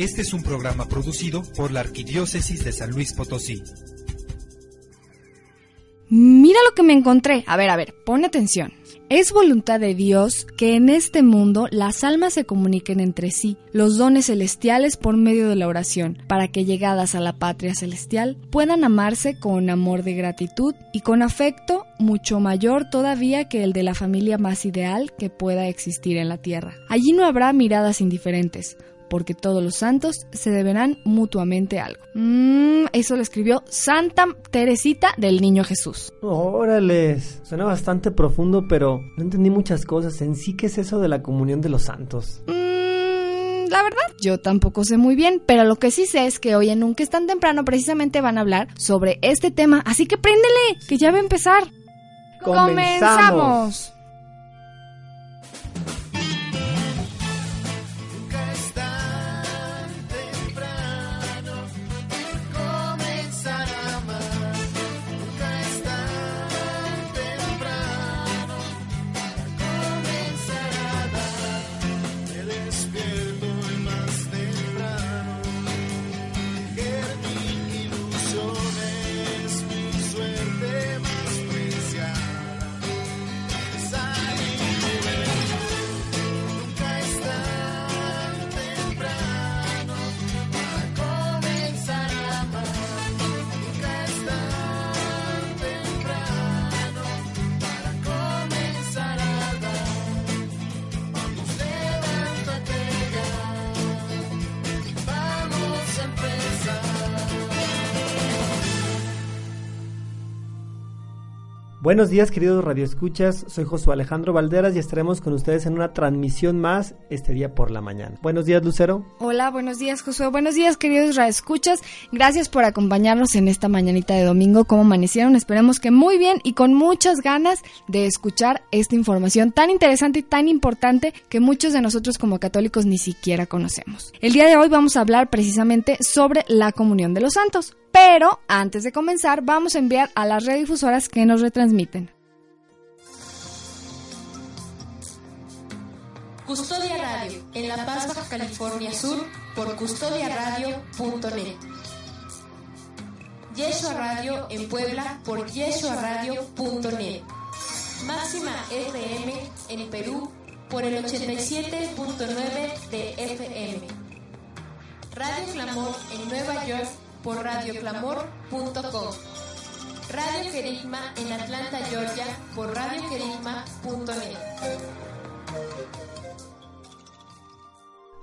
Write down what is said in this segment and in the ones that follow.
Este es un programa producido por la Arquidiócesis de San Luis Potosí. Mira lo que me encontré. A ver, a ver, pon atención. Es voluntad de Dios que en este mundo las almas se comuniquen entre sí, los dones celestiales por medio de la oración, para que llegadas a la patria celestial puedan amarse con amor de gratitud y con afecto mucho mayor todavía que el de la familia más ideal que pueda existir en la tierra. Allí no habrá miradas indiferentes, porque todos los santos se deberán mutuamente algo. Mm, eso lo escribió Santa Teresita del Niño Jesús. Órale, suena bastante profundo, pero no entendí muchas cosas. En sí, ¿qué es eso de la comunión de los santos? Mm, la verdad, yo tampoco sé muy bien, pero lo que sí sé es que hoy en Nunca es tan temprano precisamente van a hablar sobre este tema, así que préndele, que ya va a empezar. Comenzamos. Buenos días queridos radioescuchas, soy Josué Alejandro Valderas y estaremos con ustedes en una transmisión más este día por la mañana. Buenos días Lucero. Hola, buenos días Josué, buenos días queridos radioescuchas, gracias por acompañarnos en esta mañanita de domingo, ¿cómo amanecieron? Esperemos que muy bien y con muchas ganas de escuchar esta información tan interesante y tan importante que muchos de nosotros como católicos ni siquiera conocemos. El día de hoy vamos a hablar precisamente sobre la comunión de los santos. Pero antes de comenzar, vamos a enviar a las redifusoras que nos retransmiten. Custodia Radio, en La Paz, California Sur, por custodiaradio.net. Yeshua Radio en Puebla, por yeshuaradio.net. Máxima FM en Perú, por el 87.9 de FM. Radio Clamor en Nueva York, por radioclamor.com. Radio Querigma en Atlanta, Georgia, por radioquerigma.net.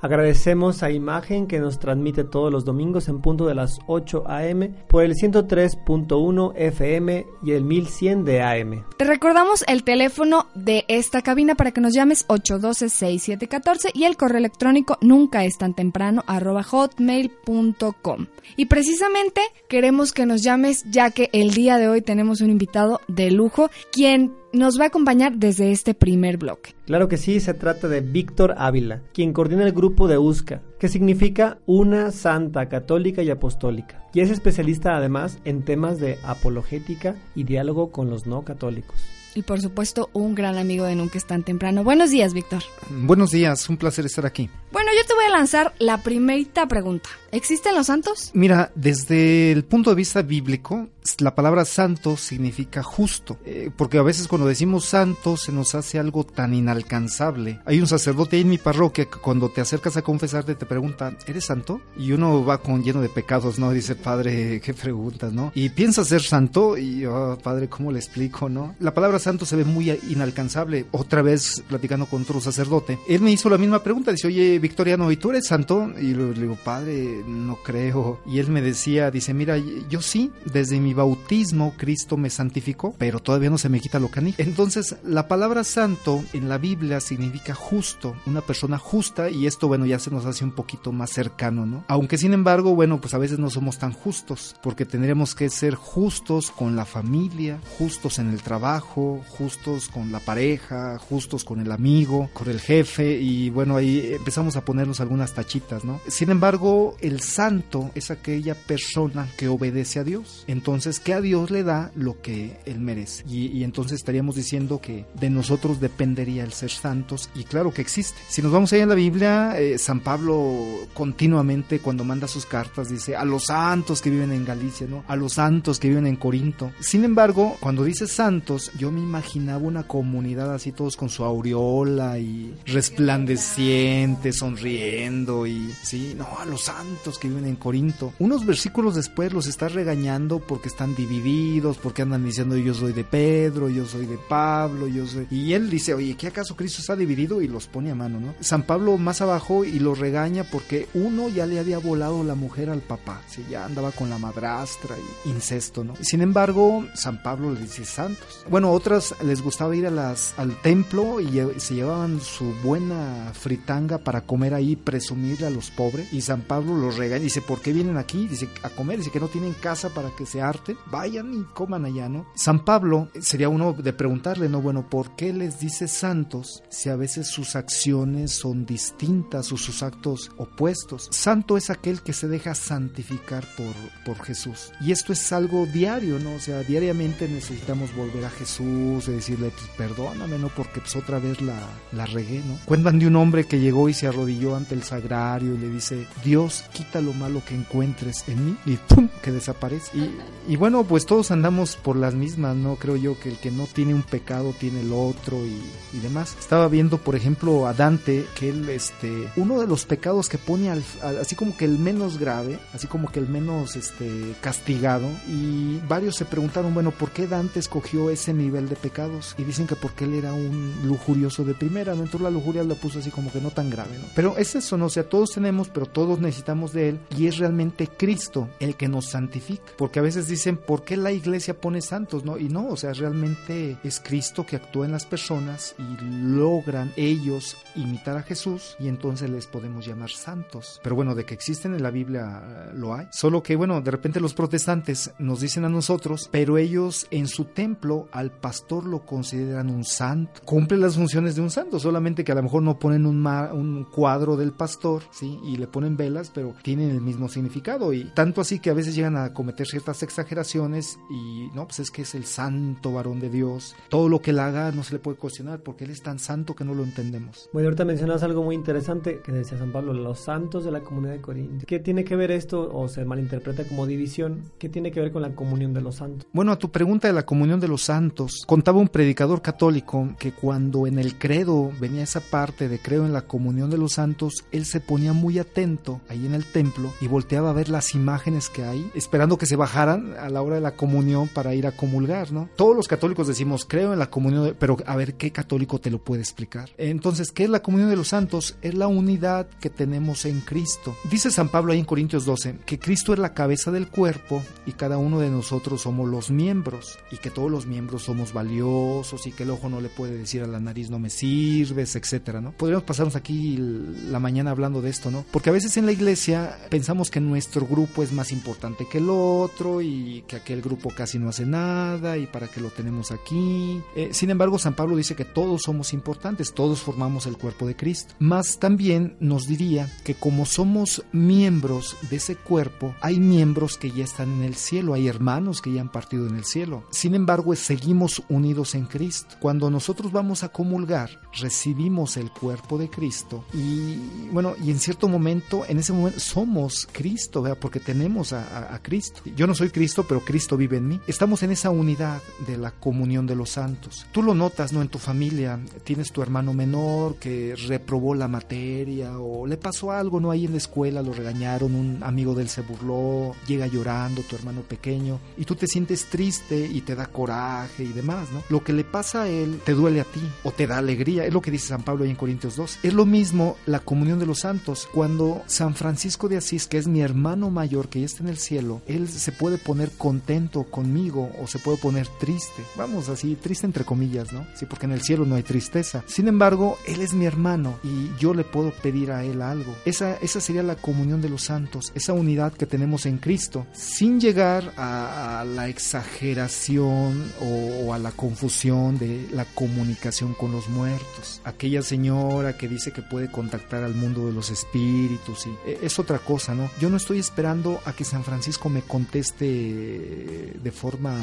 Agradecemos a Imagen que nos transmite todos los domingos en punto de las 8 a.m. por el 103.1 FM y el 1100 de AM. Te recordamos el teléfono de esta cabina para que nos llames 812-6714 y el correo electrónico nunca es tan temprano hotmail.com. Y precisamente queremos que nos llames ya que el día de hoy tenemos un invitado de lujo quien nos va a acompañar desde este primer bloque. Claro que sí, se trata de Víctor Ávila, quien coordina el grupo de USCA, que significa una santa católica y apostólica, y es especialista además en temas de apologética y diálogo con los no católicos. Y por supuesto, un gran amigo de Nunca es tan temprano. Buenos días, Víctor. Buenos días, un placer estar aquí. Bueno, yo te voy a lanzar la primerita pregunta. ¿Existen los santos? Mira, desde el punto de vista bíblico, la palabra santo significa justo, eh, porque a veces cuando decimos santo se nos hace algo tan inalcanzable. Hay un sacerdote en mi parroquia que cuando te acercas a confesarte te pregunta, ¿eres santo? Y uno va con lleno de pecados, ¿no? Dice, padre, ¿qué preguntas, no? Y piensa ser santo y, oh, padre, ¿cómo le explico, no? La palabra santo se ve muy inalcanzable. Otra vez platicando con otro sacerdote, él me hizo la misma pregunta, dice, oye, Victoriano, ¿y tú eres santo? Y le digo, padre, no creo. Y él me decía, dice, mira, yo sí, desde mi bautismo Cristo me santificó, pero todavía no se me quita lo canijo. Entonces, la palabra santo en la Biblia significa justo, una persona justa, y esto, bueno, ya se nos hace un poquito más cercano, ¿no? Aunque sin embargo, bueno, pues a veces no somos tan justos, porque tendríamos que ser justos con la familia, justos en el trabajo, justos con la pareja, justos con el amigo, con el jefe y bueno, ahí empezamos a ponernos algunas tachitas, ¿no? Sin embargo, el santo es aquella persona que obedece a Dios. Entonces, que a Dios le da lo que él merece. Y, entonces estaríamos diciendo que de nosotros dependería el ser santos y claro que existe. Si nos vamos ahí en la Biblia, eh, San Pablo continuamente cuando manda sus cartas dice a los santos que viven en Galicia, ¿no? A los santos que viven en Corinto. Sin embargo, cuando dice santos, yo me imaginaba una comunidad así todos con su aureola y resplandeciente, sonriendo y sí, no, a los santos que viven en Corinto. Unos versículos después los está regañando porque están divididos, porque andan diciendo yo soy de Pedro, yo soy de Pablo, yo soy... Y él dice, oye, ¿qué acaso Cristo está dividido? Y los pone a mano, ¿no? San Pablo más abajo y los regaña porque uno ya le había volado la mujer al papá, ¿sí? ya andaba con la madrastra y incesto, ¿no? Sin embargo, San Pablo le dice santos. Bueno, otras les gustaba ir a las, al templo y se llevaban su buena fritanga para comer ahí, presumirle a los pobres. Y San Pablo los regaña, dice, ¿por qué vienen aquí? Dice, a comer, dice que no tienen casa para que se harten, vayan y coman allá, ¿no? San Pablo sería uno de preguntarle, ¿no? Bueno, ¿por qué les dice santos si a veces sus acciones son distintas o sus actos opuestos? Santo es aquel que se deja santificar por, por Jesús. Y esto es algo diario, ¿no? O sea, diariamente necesitamos volver a Jesús y decirle, pues, perdóname, ¿no? Porque pues otra vez la, la regué, ¿no? Cuentan de un hombre que llegó y se arrodilló ante el sagrario y le dice, Dios, quita lo malo que encuentres en mí y ¡pum! que desaparece. Y, y bueno, pues todos andamos por las mismas, ¿no? Creo yo que el que no tiene un pecado tiene el otro y, y demás. Estaba viendo, por ejemplo, a Dante, que él, este, uno de los pecados que pone al, al- así como que el menos grave, así como que el menos, este, castigado, y varios se preguntaron, bueno, ¿por qué Dante escogió ese nivel de pecados? Y dicen que porque él era un lujurioso de primera, ¿no? Entonces la lujuria lo puso así como que no tan grave, ¿no? Pero es eso, ¿no? O sea, todos tenemos, pero todos necesitamos de él, y es realmente Cristo el que nos santifica. Porque a veces dicen, ¿por qué la iglesia pone santos? ¿No? Y no, o sea, realmente es Cristo que actúa en las personas y logran ellos imitar a Jesús y entonces les podemos llamar santos. Pero bueno, de que existen en la Biblia eh, lo hay. Solo que bueno, de repente los protestantes nos dicen a nosotros, pero ellos en su templo al pastor lo consideran un santo. Cumple las funciones de un santo, solamente que a lo mejor no ponen un, ma- un cuadro del pastor, ¿sí? Y le ponen velas, pero tienen el mismo significado. Y tanto así que a veces llegan a cometer ciertas exageraciones y no, pues es que es el santo varón de Dios. Todo lo que él haga no se le puede cuestionar porque él es tan santo que no lo entendemos. Bueno, ahorita mencionas algo muy interesante que decía San Pablo, los santos de la comunidad de Corinto. ¿Qué tiene que ver esto o se malinterpreta como división? ¿Qué tiene que ver con la comunión de los santos? Bueno, a tu pregunta de la comunión de los santos, contaba un predicador católico que cuando en el credo venía esa parte de creo en la comunión de los santos, él se ponía muy atento ahí en el templo y volteaba a ver las imágenes que hay, esperando que se bajaran a la hora de la comunión para ir a comulgar, ¿no? Todos los católicos decimos creo en la comunión, pero a ver qué católico te lo puede explicar. Entonces, ¿qué es la comunión de los santos? Es la unidad que tenemos en Cristo. Dice San Pablo ahí en Corintios 12 que Cristo es la cabeza del cuerpo y cada uno de nosotros somos los miembros y que todos los miembros somos valiosos y que el ojo no le puede decir a la nariz no me sirves, etcétera, ¿no? Podríamos pasarnos aquí la mañana hablando de esto, ¿no? Porque a veces en la iglesia pensamos que nuestro grupo es más importante que el otro y que aquel grupo casi no hace nada y para qué lo tenemos aquí. Eh, sin embargo, San Pablo dice que todos somos importantes, todos formamos el cuerpo de Cristo. Más también nos diría que como somos miembros de ese cuerpo, hay miembros que ya están en el cielo, hay hermanos que ya han partido en el cielo. Sin embargo, seguimos unidos en Cristo. Cuando nosotros vamos a comulgar, recibimos el cuerpo de Cristo y bueno, y en cierto momento, en ese momento somos Cristo, ¿verdad? porque tenemos a, Cristo. Yo no soy Cristo, pero Cristo vive en mí. Estamos en esa unidad de la comunión de los santos. Tú lo notas, ¿no? En tu familia tienes tu hermano menor que reprobó la materia o le pasó algo, ¿no? Ahí en la escuela lo regañaron, un amigo de él se burló, llega llorando tu hermano pequeño y tú te sientes triste y te da coraje y demás, ¿no? Lo que le pasa a él te duele a ti o te da alegría, es lo que dice San Pablo ahí en Corintios 2. Es lo mismo la comunión de los santos. Cuando San Francisco de Asís, que es mi hermano mayor que ya está en el cielo, él se puede poner contento conmigo o se puede poner triste. Vamos, así, triste entre comillas, ¿no? Sí, porque en el cielo no hay tristeza. Sin embargo, él es mi hermano y yo le puedo pedir a él algo. Esa, esa sería la comunión de los santos, esa unidad que tenemos en Cristo, sin llegar a, a la exageración o, o a la confusión de la comunicación con los muertos. Aquella señora que dice que puede contactar al mundo de los espíritus y e, es otra cosa, ¿no? Yo no estoy esperando a que San Francisco me conteste de forma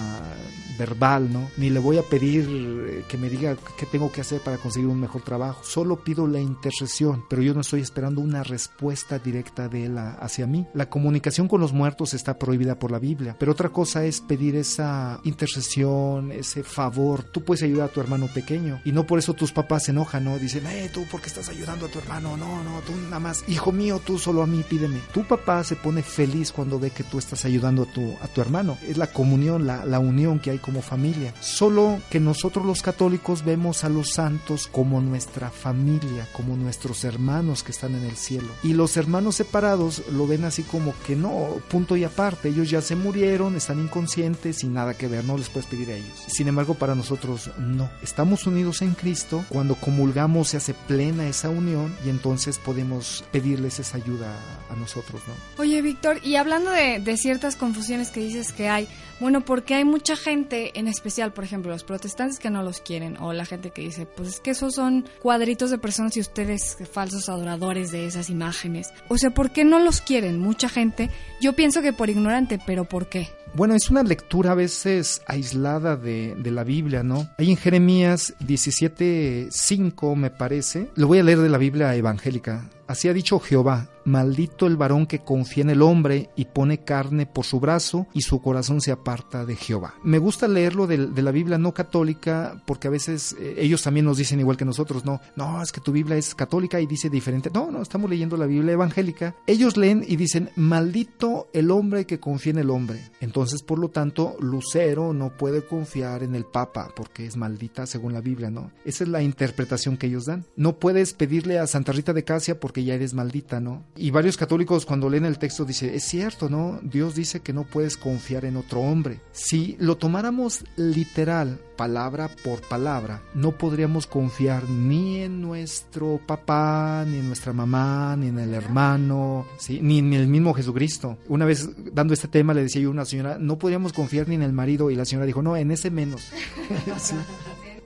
verbal, ¿no? Ni le voy a pedir eh, que me diga qué tengo que hacer para conseguir un mejor trabajo. Solo pido la intercesión, pero yo no estoy esperando una respuesta directa de él hacia mí. La comunicación con los muertos está prohibida por la Biblia, pero otra cosa es pedir esa intercesión, ese favor. Tú puedes ayudar a tu hermano pequeño y no por eso tus papás se enojan, ¿no? Dicen, eh, tú, ¿por qué estás ayudando a tu hermano? No, no, tú nada más, hijo mío, tú solo a mí pídeme. Tu papá se pone feliz cuando ve que tú estás ayudando a tu, a tu hermano. Es la comunión, la, la unión que hay como familia. Solo que nosotros los católicos vemos a los santos como nuestra familia, como nuestros hermanos que están en el cielo. Y los hermanos separados lo ven así como que no, punto y aparte, ellos ya se murieron, están inconscientes y nada que ver, no les puedes pedir a ellos. Sin embargo, para nosotros no. Estamos unidos en Cristo, cuando comulgamos se hace plena esa unión y entonces podemos pedirles esa ayuda a nosotros, ¿no? Oye, Víctor, y hablando de, ciertas confusiones que dices que hay, bueno, porque hay mucha gente, en especial, por ejemplo, los protestantes que no los quieren, o la gente que dice, pues es que esos son cuadritos de personas y ustedes falsos adoradores de esas imágenes. O sea, ¿por qué no los quieren? Mucha gente. Yo pienso que por ignorante, pero ¿por qué? Bueno, es una lectura a veces aislada de, de la Biblia, ¿no? Hay en Jeremías 17.5, me parece. Lo voy a leer de la Biblia evangélica. Así ha dicho Jehová, maldito el varón que confía en el hombre y pone carne por su brazo y su corazón se aparta de Jehová. Me gusta leerlo de, la Biblia no católica porque a veces eh, ellos también nos dicen igual que nosotros, no, no, es que tu Biblia es católica y dice diferente. No, no, estamos leyendo la Biblia evangélica. Ellos leen y dicen, maldito el hombre que confía en el hombre. Entonces, por lo tanto, Lucero no puede confiar en el Papa porque es maldita según la Biblia, ¿no? Esa es la interpretación que ellos dan. No puedes pedirle a Santa Rita de Casia porque ya eres maldita, ¿no? Y varios católicos cuando leen el texto dice, es cierto, ¿no? Dios dice que no puedes confiar en otro hombre. Si lo tomáramos literal, palabra por palabra, no podríamos confiar ni en nuestro papá, ni en nuestra mamá, ni en el hermano, ¿sí? ni en el mismo Jesucristo. Una vez dando este tema le decía yo a una señora, no podríamos confiar ni en el marido y la señora dijo, no, en ese menos. sí.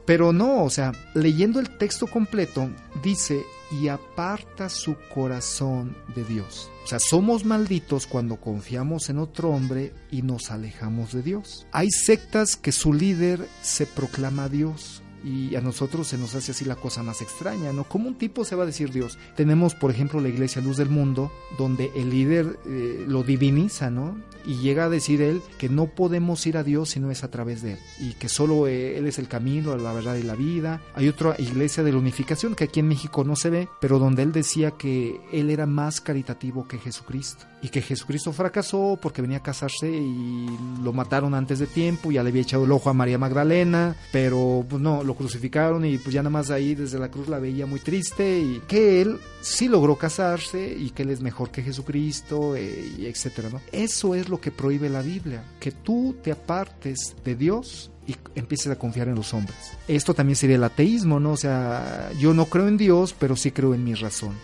Pero no, o sea, leyendo el texto completo, dice, y aparta su corazón de Dios. O sea, somos malditos cuando confiamos en otro hombre y nos alejamos de Dios. Hay sectas que su líder se proclama Dios. Y a nosotros se nos hace así la cosa más extraña, ¿no? ¿Cómo un tipo se va a decir Dios? Tenemos, por ejemplo, la Iglesia Luz del Mundo, donde el líder eh, lo diviniza, ¿no? y llega a decir él que no podemos ir a Dios si no es a través de él y que solo eh, él es el camino, la verdad y la vida. Hay otra iglesia de la unificación que aquí en México no se ve, pero donde él decía que él era más caritativo que Jesucristo y que Jesucristo fracasó porque venía a casarse y lo mataron antes de tiempo, ya le había echado el ojo a María Magdalena, pero pues no, lo crucificaron y pues ya nada más ahí desde la cruz la veía muy triste y que él sí logró casarse y que él es mejor que Jesucristo eh, y etcétera, ¿no? Eso es lo que prohíbe la Biblia, que tú te apartes de Dios y empieces a confiar en los hombres. Esto también sería el ateísmo, ¿no? O sea, yo no creo en Dios, pero sí creo en mi razón.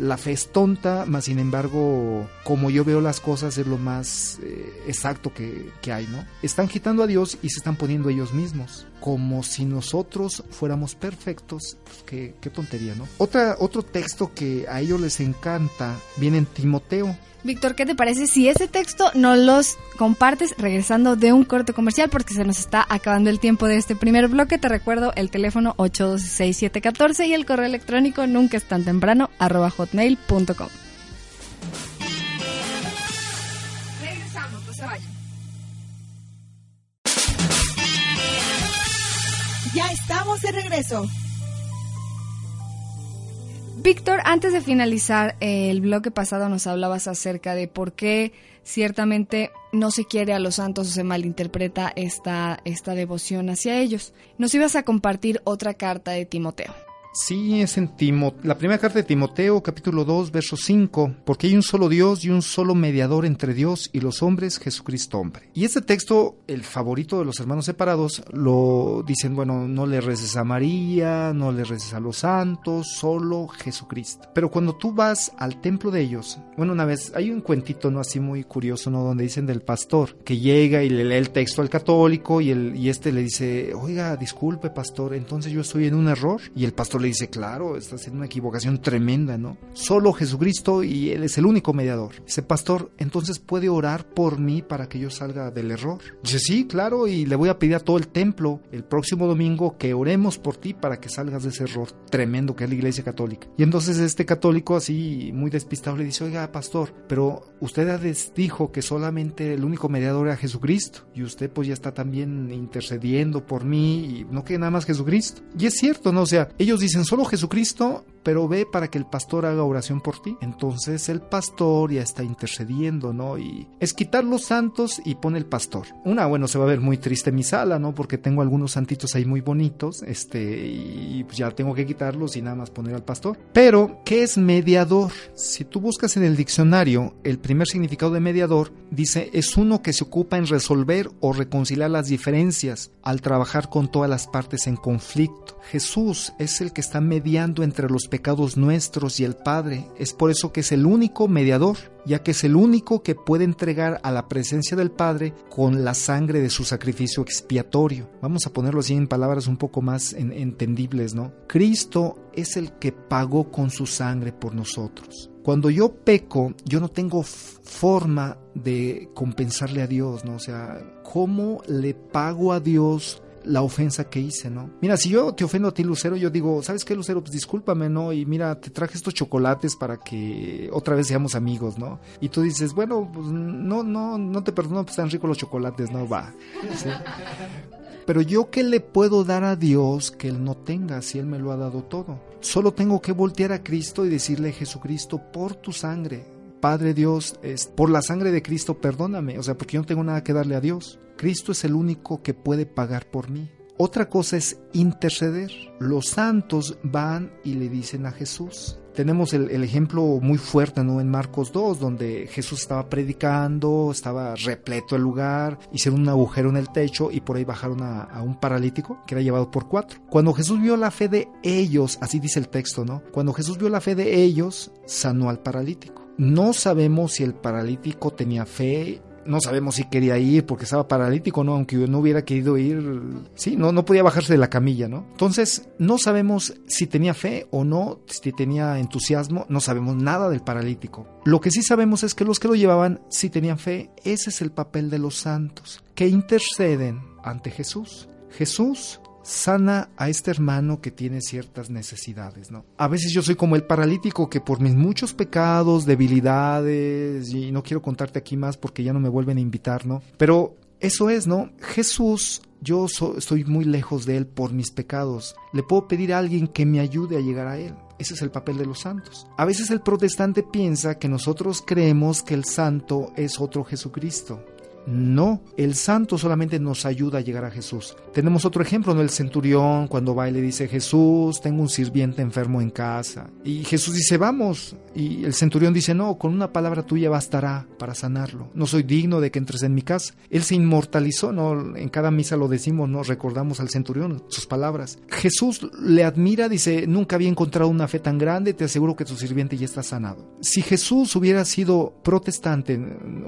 La fe es tonta, más sin embargo, como yo veo las cosas, es lo más eh, exacto que, que hay, ¿no? Están quitando a Dios y se están poniendo ellos mismos, como si nosotros fuéramos perfectos. Pues qué, tontería, ¿no? Otra, otro texto que a ellos les encanta viene en Timoteo. Víctor, ¿qué te parece si ese texto nos los compartes regresando de un corte comercial? Porque se nos está acabando el tiempo de este primer bloque. Te recuerdo el teléfono 812-6714 y el correo electrónico nunca es tan temprano hotmail.com. Regresamos, no se vayan. Ya estamos de regreso. Víctor, antes de finalizar eh, el bloque pasado nos hablabas acerca de por qué ciertamente no se quiere a los santos o se malinterpreta esta, esta devoción hacia ellos. Nos ibas a compartir otra carta de Timoteo. Sí, es en Timo la primera carta de Timoteo, capítulo 2, verso 5, porque hay un solo Dios y un solo mediador entre Dios y los hombres, Jesucristo hombre. Y este texto, el favorito de los hermanos separados, lo dicen, bueno, no le reces a María, no le reces a los santos, solo Jesucristo. Pero cuando tú vas al templo de ellos, bueno, una vez hay un cuentito, ¿no? Así muy curioso, ¿no? Donde dicen del pastor que llega y le lee el texto al católico y, el, y este le dice, oiga, disculpe, pastor, entonces yo estoy en un error. Y el pastor le dice, claro, estás en una equivocación tremenda, ¿no? Solo Jesucristo y Él es el único mediador. Dice, pastor, entonces puede orar por mí para que yo salga del error. Dice, sí, claro, y le voy a pedir a todo el templo el próximo domingo que oremos por ti para que salgas de ese error tremendo que es la iglesia católica. Y entonces este católico así muy despistado le dice, oiga, pastor, pero usted dijo que solamente el único mediador era Jesucristo y usted pues ya está también intercediendo por mí y no que nada más Jesucristo. Y es cierto, ¿no? O sea, ellos dicen solo Jesucristo, pero ve para que el pastor haga oración por ti. Entonces el pastor ya está intercediendo, ¿no? Y es quitar los santos y pone el pastor. Una, bueno, se va a ver muy triste mi sala, ¿no? Porque tengo algunos santitos ahí muy bonitos, este, y pues ya tengo que quitarlos y nada más poner al pastor. Pero, ¿qué es mediador? Si tú buscas en el diccionario, el primer significado de mediador dice es uno que se ocupa en resolver o reconciliar las diferencias al trabajar con todas las partes en conflicto. Jesús es el que está mediando entre los pecados nuestros y el Padre. Es por eso que es el único mediador, ya que es el único que puede entregar a la presencia del Padre con la sangre de su sacrificio expiatorio. Vamos a ponerlo así en palabras un poco más entendibles, ¿no? Cristo es el que pagó con su sangre por nosotros. Cuando yo peco, yo no tengo forma de compensarle a Dios, ¿no? O sea, ¿cómo le pago a Dios la ofensa que hice, ¿no? Mira, si yo te ofendo a ti, Lucero, yo digo, ¿sabes qué, Lucero? Pues discúlpame, ¿no? Y mira, te traje estos chocolates para que otra vez seamos amigos, ¿no? Y tú dices, bueno, pues no, no, no te perdono, pues están ricos los chocolates, ¿no? Va. Pero yo qué le puedo dar a Dios que Él no tenga si Él me lo ha dado todo. Solo tengo que voltear a Cristo y decirle, Jesucristo, por tu sangre, Padre Dios, por la sangre de Cristo, perdóname, o sea, porque yo no tengo nada que darle a Dios. Cristo es el único que puede pagar por mí. Otra cosa es interceder. Los santos van y le dicen a Jesús. Tenemos el, ejemplo muy fuerte ¿no? en Marcos 2, donde Jesús estaba predicando, estaba repleto el lugar, hicieron un agujero en el techo y por ahí bajaron a, a, un paralítico que era llevado por cuatro. Cuando Jesús vio la fe de ellos, así dice el texto, ¿no? Cuando Jesús vio la fe de ellos, sanó al paralítico. No sabemos si el paralítico tenía fe, no sabemos si quería ir porque estaba paralítico, ¿no? Aunque no hubiera querido ir, sí, no, no podía bajarse de la camilla, ¿no? Entonces, no sabemos si tenía fe o no, si tenía entusiasmo, no sabemos nada del paralítico. Lo que sí sabemos es que los que lo llevaban sí tenían fe, ese es el papel de los santos, que interceden ante Jesús. Jesús sana a este hermano que tiene ciertas necesidades, ¿no? A veces yo soy como el paralítico que por mis muchos pecados, debilidades, y no quiero contarte aquí más porque ya no me vuelven a invitar, ¿no? Pero eso es, ¿no? Jesús, yo estoy muy lejos de Él por mis pecados. Le puedo pedir a alguien que me ayude a llegar a Él. Ese es el papel de los santos. A veces el protestante piensa que nosotros creemos que el santo es otro Jesucristo. No, el santo solamente nos ayuda a llegar a Jesús. Tenemos otro ejemplo, ¿no? El centurión cuando va y le dice, Jesús, tengo un sirviente enfermo en casa. Y Jesús dice, vamos. Y el centurión dice, no, con una palabra tuya bastará para sanarlo. No soy digno de que entres en mi casa. Él se inmortalizó, ¿no? En cada misa lo decimos, ¿no? Recordamos al centurión, sus palabras. Jesús le admira, dice, nunca había encontrado una fe tan grande, te aseguro que tu sirviente ya está sanado. Si Jesús hubiera sido protestante,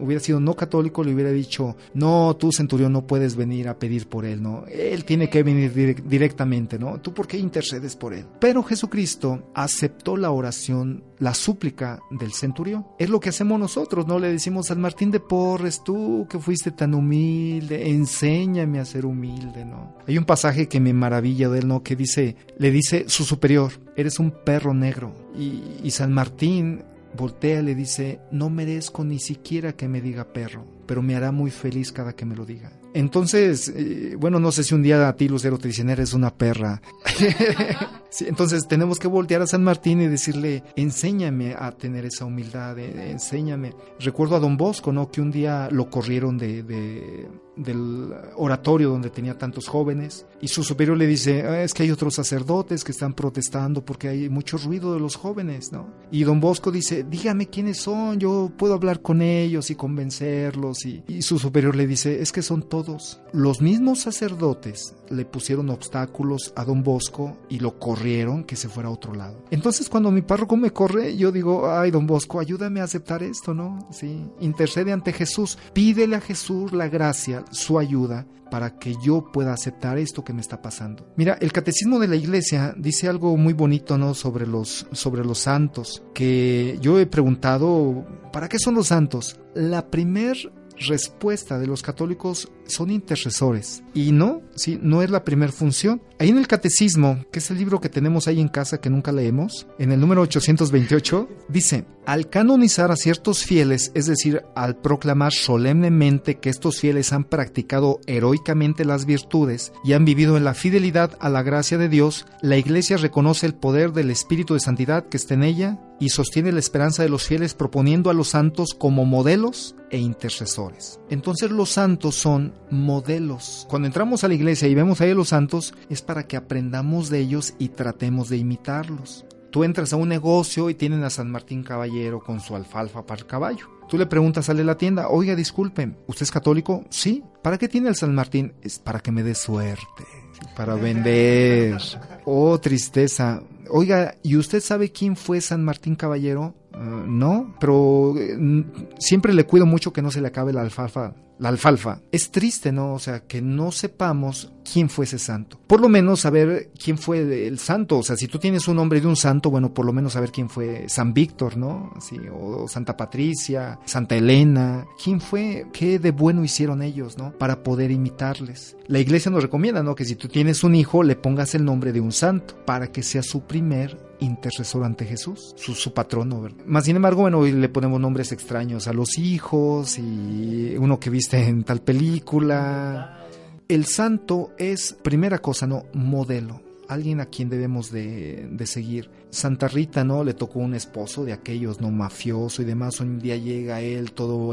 hubiera sido no católico, le hubiera dicho, no, tú centurión no puedes venir a pedir por él, ¿no? Él tiene que venir directamente, ¿no? ¿Tú por qué intercedes por él? Pero Jesucristo aceptó la oración, la súplica del centurión. Es lo que hacemos nosotros, ¿no? Le decimos al Martín de Porres, tú que fuiste tan humilde, enséñame a ser humilde, ¿no? Hay un pasaje que me maravilla de él, ¿no? Que dice, le dice su superior, eres un perro negro. Y San Martín voltea y le dice, no merezco ni siquiera que me diga perro pero me hará muy feliz cada que me lo diga. Entonces, eh, bueno, no sé si un día a ti, Lucero, te dicen, eres una perra. Entonces tenemos que voltear a San Martín y decirle, enséñame a tener esa humildad, eh, enséñame. Recuerdo a don Bosco, ¿no? Que un día lo corrieron de, de del oratorio donde tenía tantos jóvenes y su superior le dice, ah, es que hay otros sacerdotes que están protestando porque hay mucho ruido de los jóvenes, ¿no? Y don Bosco dice, dígame quiénes son, yo puedo hablar con ellos y convencerlos y su superior le dice, es que son todos. Los mismos sacerdotes le pusieron obstáculos a don Bosco y lo corrieron que se fuera a otro lado. Entonces cuando mi párroco me corre, yo digo, ay don Bosco, ayúdame a aceptar esto, ¿no? Sí, intercede ante Jesús, pídele a Jesús la gracia su ayuda para que yo pueda aceptar esto que me está pasando. Mira, el catecismo de la iglesia dice algo muy bonito, ¿no? Sobre los, sobre los santos, que yo he preguntado, ¿para qué son los santos? La primer respuesta de los católicos son intercesores. Y no, sí, no es la primera función. Ahí en el Catecismo, que es el libro que tenemos ahí en casa que nunca leemos, en el número 828, dice, al canonizar a ciertos fieles, es decir, al proclamar solemnemente que estos fieles han practicado heroicamente las virtudes y han vivido en la fidelidad a la gracia de Dios, la Iglesia reconoce el poder del Espíritu de Santidad que está en ella y sostiene la esperanza de los fieles proponiendo a los santos como modelos e intercesores. Entonces los santos son modelos. Cuando entramos a la iglesia y vemos ahí a los santos, es para que aprendamos de ellos y tratemos de imitarlos. Tú entras a un negocio y tienen a San Martín Caballero con su alfalfa para el caballo. Tú le preguntas, sale a la tienda, oiga, disculpen, ¿usted es católico? Sí. ¿Para qué tiene el San Martín? Es para que me dé suerte, para vender. Oh, tristeza. Oiga, ¿y usted sabe quién fue San Martín Caballero? Uh, no, pero uh, siempre le cuido mucho que no se le acabe la alfalfa la alfalfa. Es triste, ¿no? O sea, que no sepamos quién fue ese santo. Por lo menos saber quién fue el santo. O sea, si tú tienes un nombre de un santo, bueno, por lo menos saber quién fue San Víctor, ¿no? Sí, o Santa Patricia, Santa Elena. ¿Quién fue? ¿Qué de bueno hicieron ellos, ¿no? Para poder imitarles. La iglesia nos recomienda, ¿no? Que si tú tienes un hijo, le pongas el nombre de un santo para que sea su primer intercesor ante Jesús, su, su patrono. ¿verdad? Sin embargo, bueno, hoy le ponemos nombres extraños a los hijos y uno que viste en tal película. El santo es, primera cosa, no, modelo alguien a quien debemos de, seguir. Santa Rita, ¿no? Le tocó un esposo de aquellos, ¿no? Mafioso y demás. Un día llega él todo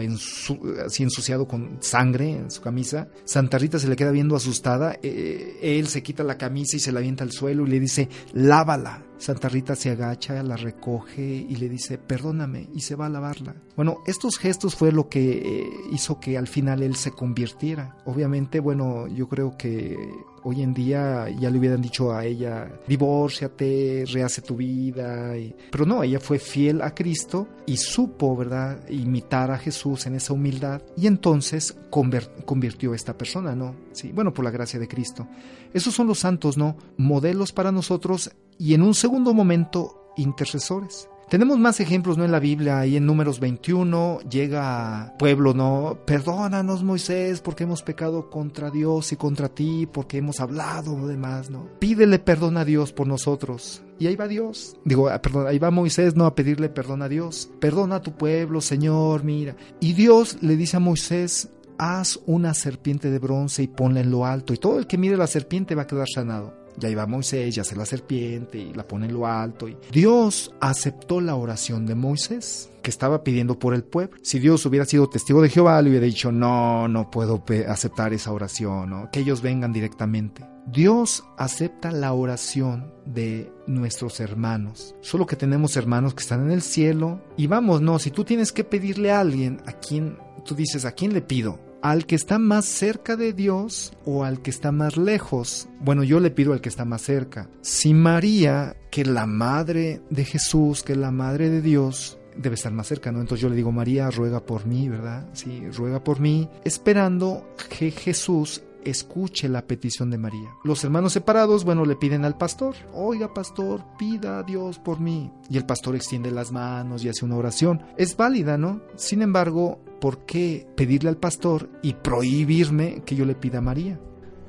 así ensuciado con sangre en su camisa. Santa Rita se le queda viendo asustada. Eh, él se quita la camisa y se la avienta al suelo y le dice, lávala. Santa Rita se agacha, la recoge y le dice, perdóname, y se va a lavarla. Bueno, estos gestos fue lo que eh, hizo que al final él se convirtiera. Obviamente, bueno, yo creo que hoy en día ya le hubieran dicho a ella, divórciate, rehace tu vida. Pero no, ella fue fiel a Cristo y supo, ¿verdad?, imitar a Jesús en esa humildad y entonces convirtió a esta persona, ¿no? Sí, bueno, por la gracia de Cristo. Esos son los santos, ¿no? Modelos para nosotros y en un segundo momento intercesores. Tenemos más ejemplos ¿no? en la Biblia, ahí en números 21 llega pueblo, ¿no? Perdónanos Moisés porque hemos pecado contra Dios y contra ti, porque hemos hablado demás, ¿no? Pídele perdón a Dios por nosotros. Y ahí va Dios. Digo, ah, perdón, ahí va Moisés, ¿no? A pedirle perdón a Dios. Perdona a tu pueblo, Señor, mira. Y Dios le dice a Moisés, haz una serpiente de bronce y ponla en lo alto, y todo el que mire la serpiente va a quedar sanado. Ya iba Moisés, ya hace la serpiente y la pone en lo alto. Y Dios aceptó la oración de Moisés que estaba pidiendo por el pueblo. Si Dios hubiera sido testigo de Jehová, le hubiera dicho, no, no puedo aceptar esa oración, ¿no? que ellos vengan directamente. Dios acepta la oración de nuestros hermanos. Solo que tenemos hermanos que están en el cielo. Y vamos, no, si tú tienes que pedirle a alguien, a quien tú dices, ¿a quién le pido? Al que está más cerca de Dios o al que está más lejos. Bueno, yo le pido al que está más cerca. Si María, que es la madre de Jesús, que es la madre de Dios, debe estar más cerca, ¿no? Entonces yo le digo, María, ruega por mí, ¿verdad? Sí, ruega por mí, esperando que Jesús escuche la petición de María. Los hermanos separados, bueno, le piden al pastor, oiga pastor, pida a Dios por mí. Y el pastor extiende las manos y hace una oración. Es válida, ¿no? Sin embargo, ¿por qué pedirle al pastor y prohibirme que yo le pida a María?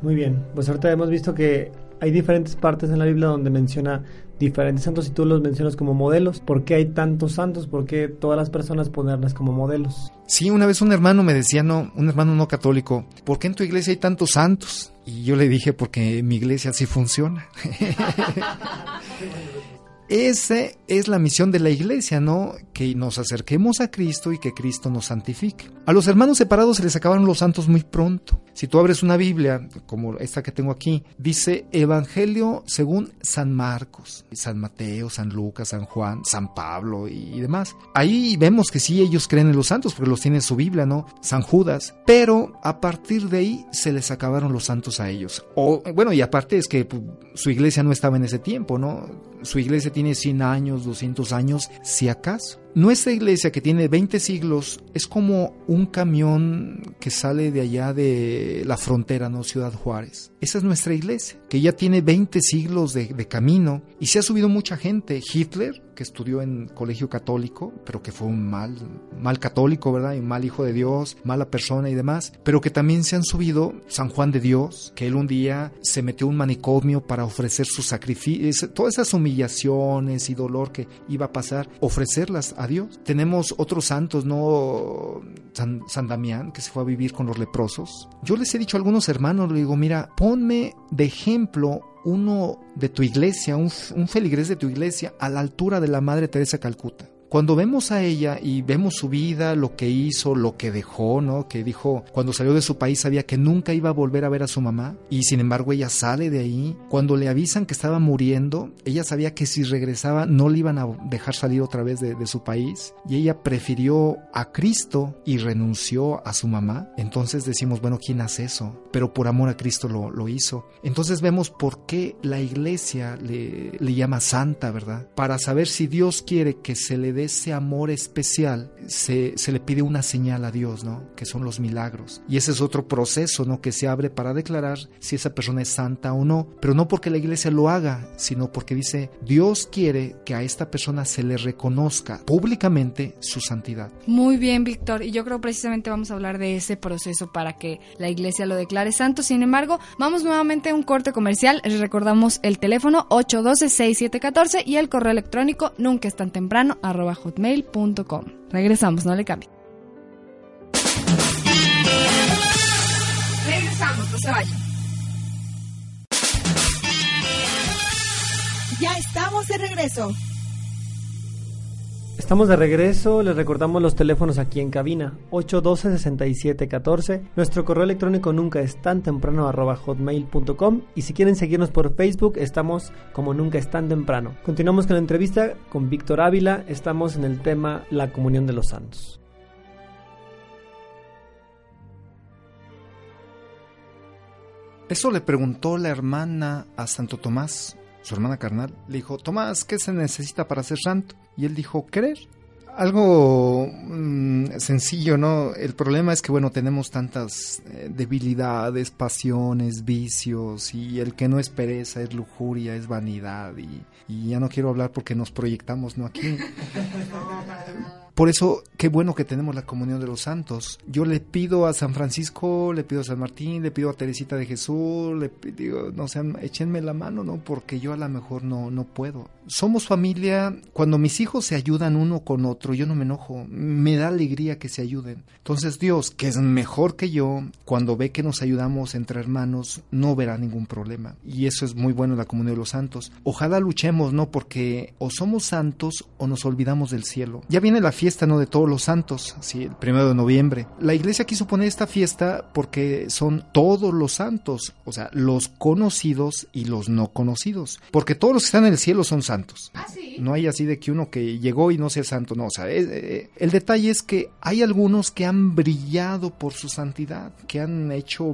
Muy bien, pues ahorita hemos visto que Hay diferentes partes en la Biblia donde menciona diferentes santos y tú los mencionas como modelos. ¿Por qué hay tantos santos? ¿Por qué todas las personas ponerlas como modelos? Sí, una vez un hermano me decía, no, un hermano no católico, ¿por qué en tu iglesia hay tantos santos? Y yo le dije, porque mi iglesia sí funciona. Esa es la misión de la iglesia, ¿no? Que nos acerquemos a Cristo y que Cristo nos santifique. A los hermanos separados se les acabaron los santos muy pronto. Si tú abres una Biblia, como esta que tengo aquí, dice Evangelio según San Marcos, San Mateo, San Lucas, San Juan, San Pablo y demás. Ahí vemos que sí ellos creen en los santos porque los tiene en su Biblia, ¿no? San Judas. Pero a partir de ahí se les acabaron los santos a ellos. O, bueno, y aparte es que pues, su iglesia no estaba en ese tiempo, ¿no? Su iglesia tiene 100 años, 200 años, si acaso. Nuestra iglesia que tiene 20 siglos es como un camión que sale de allá de la frontera, ¿no? Ciudad Juárez. Esa es nuestra iglesia, que ya tiene 20 siglos de, camino y se ha subido mucha gente. Hitler, que estudió en colegio católico, pero que fue un mal, mal católico, ¿verdad? Y un mal hijo de Dios, mala persona y demás, pero que también se han subido San Juan de Dios, que él un día se metió un manicomio para ofrecer sus sacrificios, todas esas humillaciones y dolor que iba a pasar, ofrecerlas a Dios. Tenemos otros santos, ¿no? San, Damián, que se fue a vivir con los leprosos. Yo les he dicho a algunos hermanos, le digo, mira, ponme de ejemplo uno de tu iglesia, un, un, feligrés de tu iglesia, a la altura de la Madre Teresa Calcuta. Cuando vemos a ella y vemos su vida, lo que hizo, lo que dejó, ¿no? Que dijo, cuando salió de su país sabía que nunca iba a volver a ver a su mamá y sin embargo ella sale de ahí. Cuando le avisan que estaba muriendo, ella sabía que si regresaba no le iban a dejar salir otra vez de, de su país y ella prefirió a Cristo y renunció a su mamá. Entonces decimos, bueno, ¿quién hace eso? Pero por amor a Cristo lo, lo hizo. Entonces vemos por qué la iglesia le, le llama santa, ¿verdad? Para saber si Dios quiere que se le dé ese amor especial se, se, le pide una señal a Dios, ¿no? Que son los milagros. Y ese es otro proceso, ¿no? Que se abre para declarar si esa persona es santa o no. Pero no porque la iglesia lo haga, sino porque dice, Dios quiere que a esta persona se le reconozca públicamente su santidad. Muy bien, Víctor. Y yo creo precisamente vamos a hablar de ese proceso para que la iglesia lo declare santo. Sin embargo, vamos nuevamente a un corte comercial. Les recordamos el teléfono 812-6714 y el correo electrónico nunca es tan temprano hotmail.com. Regresamos, no le cambie. Regresamos, no se vayan. Ya estamos de regreso. Estamos de regreso, les recordamos los teléfonos aquí en cabina, 812-6714, nuestro correo electrónico nunca es tan temprano hotmail.com y si quieren seguirnos por Facebook estamos como nunca es tan temprano. Continuamos con la entrevista con Víctor Ávila, estamos en el tema la comunión de los santos. Eso le preguntó la hermana a Santo Tomás, su hermana carnal, le dijo, Tomás, ¿qué se necesita para ser santo? Y él dijo, creer. Algo mmm, sencillo, ¿no? El problema es que, bueno, tenemos tantas eh, debilidades, pasiones, vicios, y el que no es pereza, es lujuria, es vanidad, y, y ya no quiero hablar porque nos proyectamos, ¿no? Aquí. Por eso, qué bueno que tenemos la comunión de los santos. Yo le pido a San Francisco, le pido a San Martín, le pido a Teresita de Jesús, le pido, no sé, échenme la mano, ¿no? Porque yo a lo mejor no, no puedo. Somos familia, cuando mis hijos se ayudan uno con otro, yo no me enojo, me da alegría que se ayuden. Entonces Dios, que es mejor que yo, cuando ve que nos ayudamos entre hermanos, no verá ningún problema. Y eso es muy bueno en la comunión de los santos. Ojalá luchemos, ¿no? Porque o somos santos o nos olvidamos del cielo. Ya viene la fiesta, ¿no? De todos los santos, así, el primero de noviembre. La iglesia quiso poner esta fiesta porque son todos los santos, o sea, los conocidos y los no conocidos. Porque todos los que están en el cielo son santos. ¿Ah, sí? No hay así de que uno que llegó y no sea santo, no, o sea, es, eh, el detalle es que hay algunos que han brillado por su santidad, que han hecho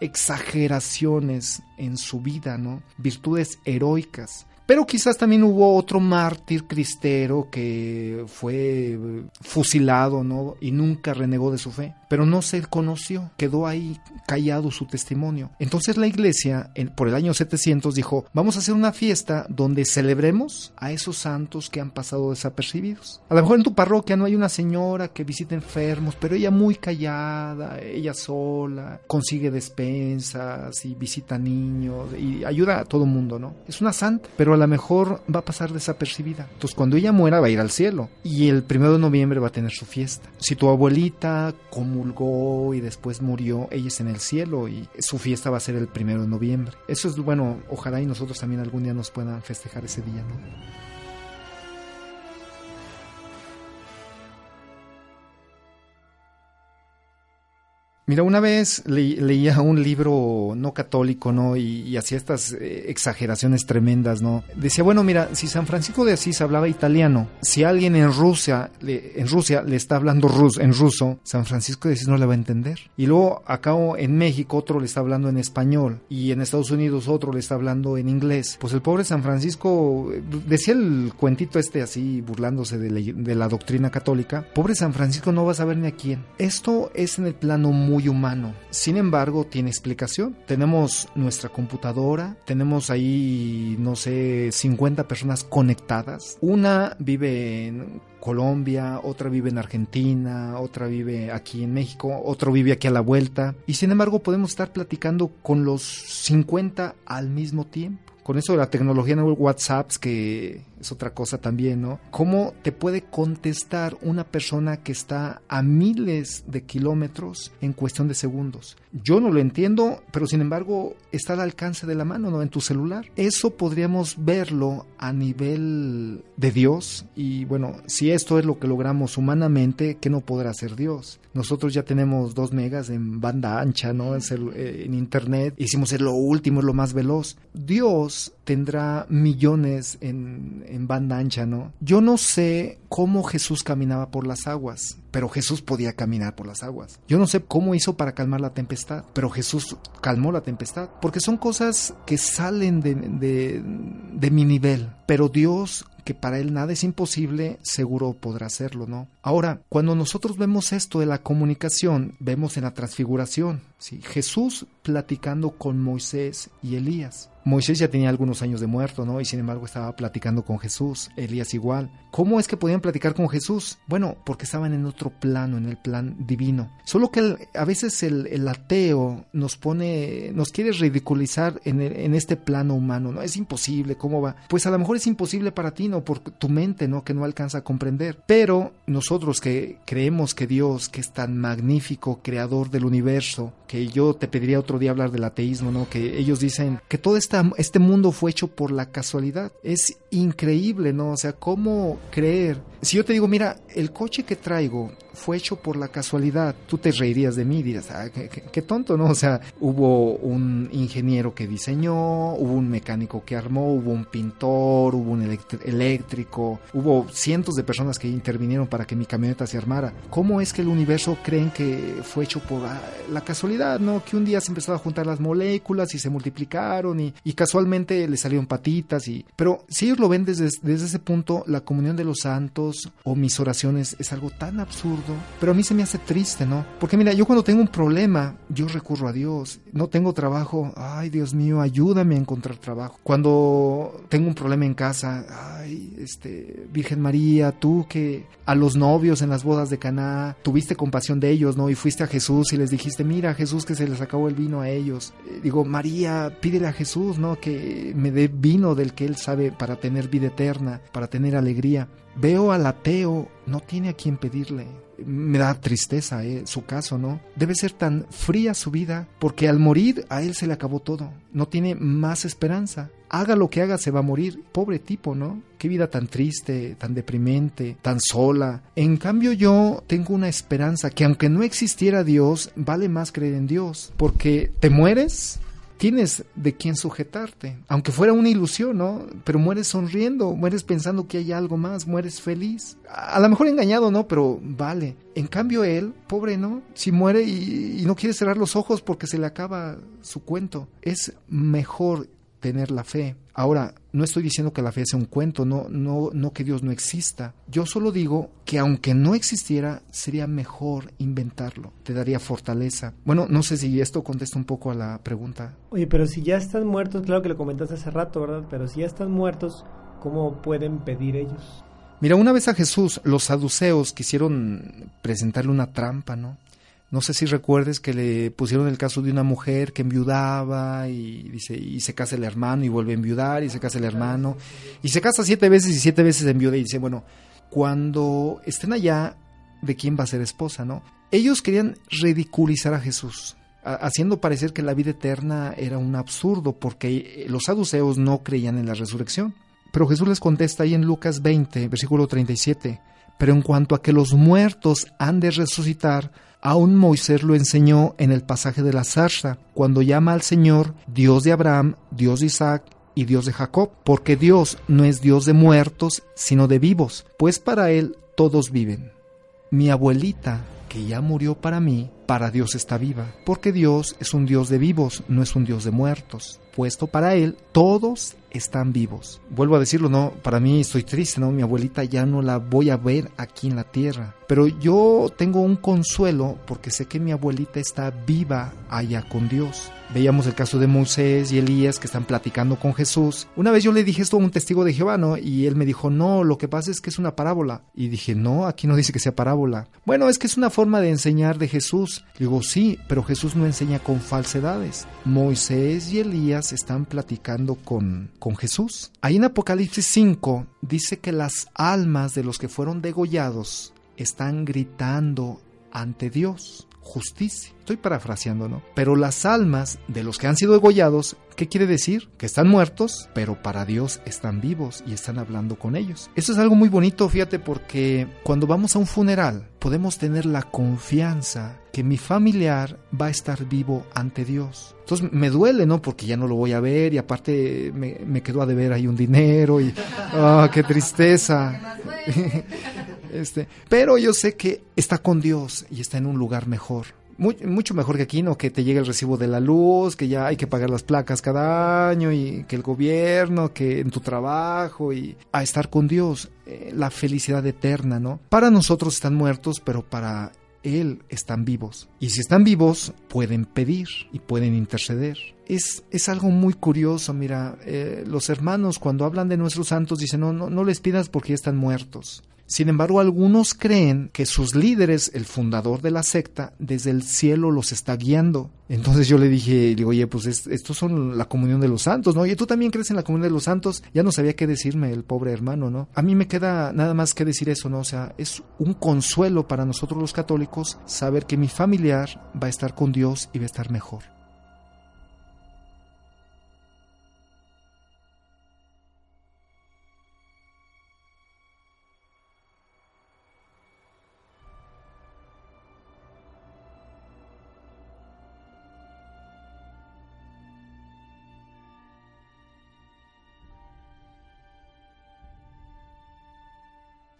exageraciones en su vida, ¿no? Virtudes heroicas Pero quizás también hubo otro mártir cristero que fue fusilado, ¿no? Y nunca renegó de su fe. Pero no se conoció, quedó ahí callado su testimonio. Entonces la iglesia, por el año 700, dijo, vamos a hacer una fiesta donde celebremos a esos santos que han pasado desapercibidos. A lo mejor en tu parroquia no hay una señora que visite enfermos, pero ella muy callada, ella sola, consigue despensas y visita niños y ayuda a todo el mundo, ¿no? Es una santa, pero a lo mejor va a pasar desapercibida. Entonces cuando ella muera va a ir al cielo y el primero de noviembre va a tener su fiesta. Si tu abuelita comulgó y después murió, ella en el cielo y su fiesta va a ser el primero de noviembre. Eso es bueno, ojalá y nosotros también algún día nos puedan festejar ese día, ¿no? Mira, una vez leía un libro no católico, ¿no? Y, hacía estas eh, exageraciones tremendas, ¿no? Decía, bueno, mira, si San Francisco de Asís hablaba italiano, si alguien en Rusia, le, en Rusia le está hablando rus, en ruso, San Francisco de Asís no le va a entender. Y luego acá en México otro le está hablando en español y en Estados Unidos otro le está hablando en inglés. Pues el pobre San Francisco, decía el cuentito este así, burlándose de, de la doctrina católica, pobre San Francisco no va a saber ni a quién. Esto es en el plano muy humano. Sin embargo, tiene explicación. Tenemos nuestra computadora, tenemos ahí, no sé, 50 personas conectadas. Una vive en Colombia, otra vive en Argentina, otra vive aquí en México, otro vive aquí a la vuelta. Y sin embargo podemos estar platicando con los 50 al mismo tiempo con eso de la tecnología en WhatsApp, que es otra cosa también, ¿no? ¿Cómo te puede contestar una persona que está a miles de kilómetros en cuestión de segundos? Yo no lo entiendo, pero sin embargo está al alcance de la mano, ¿no? En tu celular. Eso podríamos verlo a nivel de Dios y bueno, si esto es lo que logramos humanamente, ¿qué no podrá hacer Dios? Nosotros ya tenemos dos megas en banda ancha, ¿no? En, eh, en internet, hicimos lo último, lo más veloz. Dios tendrá millones en, en banda ancha, ¿no? Yo no sé cómo Jesús caminaba por las aguas, pero Jesús podía caminar por las aguas. Yo no sé cómo hizo para calmar la tempestad, pero Jesús calmó la tempestad, porque son cosas que salen de, de, de mi nivel, pero Dios que para él nada es imposible, seguro podrá hacerlo, ¿no? Ahora, cuando nosotros vemos esto de la comunicación, vemos en la transfiguración, ¿sí? Jesús platicando con Moisés y Elías. Moisés ya tenía algunos años de muerto, ¿no? Y sin embargo estaba platicando con Jesús, Elías igual. ¿Cómo es que podían platicar con Jesús? Bueno, porque estaban en otro plano, en el plan divino. Solo que a veces el, ateo nos pone, nos quiere ridiculizar en, en, este plano humano, ¿no? Es imposible, ¿cómo va? Pues a lo mejor es imposible para ti, ¿no? Por tu mente, ¿no? Que no alcanza a comprender. Pero nosotros que creemos que Dios, que es tan magnífico, creador del universo, que yo te pediría otro día hablar del ateísmo, ¿no? Que ellos dicen que todo este mundo fue hecho por la casualidad. Es increíble, ¿no? O sea, ¿cómo creer? Si yo te digo, mira, el coche que traigo fue hecho por la casualidad, tú te reirías de mí dirías, ah, qué, tonto, ¿no? O sea, hubo un ingeniero que diseñó, hubo un mecánico que armó, hubo un pintor, hubo un eléctrico, hubo cientos de personas que intervinieron para que mi camioneta se armara. ¿Cómo es que el universo creen que fue hecho por ah, la casualidad, ¿no? Que un día se empezaron a juntar las moléculas y se multiplicaron y, casualmente le salieron patitas y... Pero si ellos lo ven desde ese punto, la comunión de los santos o mis oraciones es algo tan absurdo pero a mí se me hace triste, ¿no? Porque mira, yo cuando tengo un problema, yo recurro a Dios. No tengo trabajo, ay Dios mío, ayúdame a encontrar trabajo. Cuando tengo un problema en casa, ay, este, Virgen María, tú que a los novios en las bodas de Caná tuviste compasión de ellos, ¿no? Y fuiste a Jesús y les dijiste, mira Jesús que se les acabó el vino a ellos. Eh, digo, María, pídele a Jesús, ¿no? Que me dé vino del que él sabe para tener vida eterna, para tener alegría. Veo al ateo, no tiene a quien pedirle. Me da tristeza eh, su caso, ¿no? Debe ser tan fría su vida porque al morir a él se le acabó todo. No tiene más esperanza. Haga lo que haga, se va a morir. Pobre tipo, ¿no? Qué vida tan triste, tan deprimente, tan sola. En cambio yo tengo una esperanza que aunque no existiera Dios, vale más creer en Dios. Porque te mueres tienes de quién sujetarte, aunque fuera una ilusión, ¿no? Pero mueres sonriendo, mueres pensando que hay algo más, mueres feliz. A, lo mejor engañado, ¿no? Pero vale. En cambio él, pobre, ¿no? Si muere y, y no quiere cerrar los ojos porque se le acaba su cuento, es mejor tener la fe. Ahora, no estoy diciendo que la fe sea un cuento, no, no, no que Dios no exista. Yo solo digo que aunque no existiera, sería mejor inventarlo. Te daría fortaleza. Bueno, no sé si esto contesta un poco a la pregunta. Oye, pero si ya están muertos, claro que lo comentaste hace rato, ¿verdad? Pero si ya están muertos, ¿cómo pueden pedir ellos? Mira, una vez a Jesús los saduceos quisieron presentarle una trampa, ¿no? No sé si recuerdes que le pusieron el caso de una mujer que enviudaba y dice y se casa el hermano y vuelve a enviudar y se casa el hermano y se casa siete veces y siete veces enviuda y dice bueno cuando estén allá de quién va a ser esposa, ¿no? Ellos querían ridiculizar a Jesús haciendo parecer que la vida eterna era un absurdo porque los saduceos no creían en la resurrección. Pero Jesús les contesta ahí en Lucas 20, versículo 37, pero en cuanto a que los muertos han de resucitar, aún Moisés lo enseñó en el pasaje de la zarza, cuando llama al Señor Dios de Abraham, Dios de Isaac y Dios de Jacob, porque Dios no es Dios de muertos, sino de vivos, pues para Él todos viven. Mi abuelita, que ya murió para mí, para Dios está viva, porque Dios es un Dios de vivos, no es un Dios de muertos, puesto para Él todos están vivos. Vuelvo a decirlo, no, para mí estoy triste, ¿no? Mi abuelita ya no la voy a ver aquí en la tierra. Pero yo tengo un consuelo porque sé que mi abuelita está viva allá con Dios. Veíamos el caso de Moisés y Elías que están platicando con Jesús. Una vez yo le dije esto a un testigo de Jehová, ¿no? Y él me dijo, no, lo que pasa es que es una parábola. Y dije, no, aquí no dice que sea parábola. Bueno, es que es una forma de enseñar de Jesús. Digo, sí, pero Jesús no enseña con falsedades. Moisés y Elías están platicando con, con Jesús. Ahí en Apocalipsis 5 dice que las almas de los que fueron degollados están gritando ante Dios justicia. Estoy parafraseando, ¿no? Pero las almas de los que han sido degollados, ¿qué quiere decir? Que están muertos, pero para Dios están vivos y están hablando con ellos. Eso es algo muy bonito, fíjate, porque cuando vamos a un funeral podemos tener la confianza que mi familiar va a estar vivo ante Dios. Entonces me duele, ¿no? Porque ya no lo voy a ver y aparte me, me quedó a deber ahí un dinero y... ¡Ah, qué tristeza! Este, pero yo sé que está con Dios y está en un lugar mejor. mucho mejor que aquí, ¿no? Que te llegue el recibo de la luz, que ya hay que pagar las placas cada año y que el gobierno, que en tu trabajo y a estar con Dios, eh, la felicidad eterna, ¿no? Para nosotros están muertos, pero para Él están vivos. Y si están vivos, pueden pedir y pueden interceder. Es, es algo muy curioso, mira, eh, los hermanos cuando hablan de nuestros santos dicen, no, no, no les pidas porque ya están muertos. Sin embargo, algunos creen que sus líderes, el fundador de la secta, desde el cielo los está guiando. Entonces yo le dije, digo, oye, pues estos son la comunión de los santos, ¿no? Oye, tú también crees en la comunión de los santos. Ya no sabía qué decirme el pobre hermano, ¿no? A mí me queda nada más que decir eso, ¿no? O sea, es un consuelo para nosotros los católicos saber que mi familiar va a estar con Dios y va a estar mejor.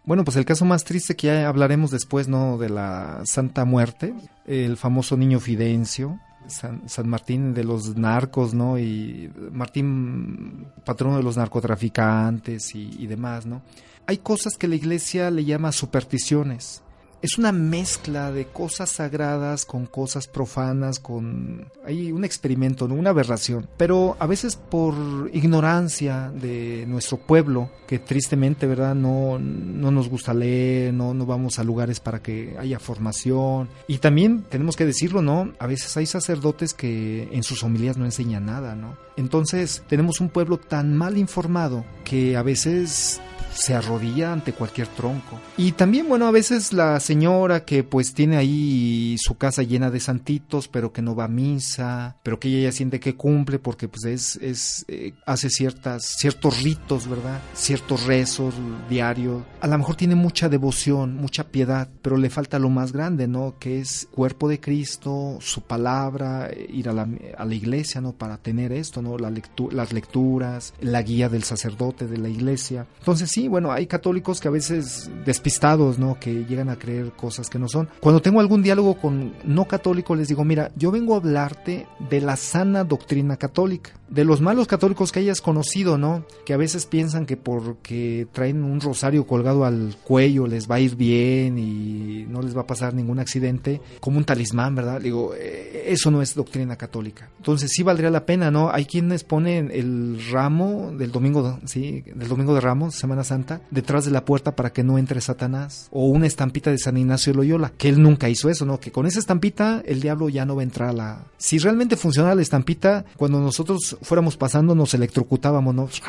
Bueno, pues el caso más triste que ya hablaremos después, ¿no? De la Santa Muerte, el famoso niño Fidencio, San, Martín de los narcos, ¿no? Y Martín, patrono de los narcotraficantes y, y demás, ¿no? Hay cosas que la iglesia le llama supersticiones es una mezcla de cosas sagradas con cosas profanas, con hay un experimento, ¿no? una aberración. Pero a veces por ignorancia de nuestro pueblo, que tristemente, ¿verdad? No, no nos gusta leer, no, no vamos a lugares para que haya formación. Y también tenemos que decirlo, ¿no? A veces hay sacerdotes que en sus homilías no enseñan nada, ¿no? Entonces tenemos un pueblo tan mal informado que a veces se arrodilla ante cualquier tronco. Y también, bueno, a veces la señora que pues tiene ahí su casa llena de santitos, pero que no va a misa, pero que ella ya siente que cumple porque pues es, es eh, hace ciertas, ciertos ritos, ¿verdad? Ciertos rezos diarios. A lo mejor tiene mucha devoción, mucha piedad, pero le falta lo más grande, ¿no? Que es cuerpo de Cristo, su palabra, ir a la, a la iglesia, ¿no? Para tener esto, ¿no? La las lecturas, la guía del sacerdote de la iglesia. Entonces, sí, bueno, hay católicos que a veces despistados, ¿no? Que llegan a creer cosas que no son. Cuando tengo algún diálogo con no católicos, les digo, mira, yo vengo a hablarte de la sana doctrina católica, de los malos católicos que hayas conocido, ¿no? Que a veces piensan que porque traen un rosario colgado al cuello les va a ir bien y no les va a pasar ningún accidente, como un talismán, ¿verdad? Digo, eh, eso no es doctrina católica. Entonces sí valdría la pena, ¿no? Hay quienes ponen el ramo del domingo, sí, del domingo de Ramos, Semana Santa, detrás de la puerta para que no entre Satanás, o una estampita de San Ignacio Loyola, que él nunca hizo eso, ¿no? Que con esa estampita el diablo ya no va a entrar a la... Si realmente funcionara la estampita, cuando nosotros fuéramos pasando nos electrocutábamos, ¿no?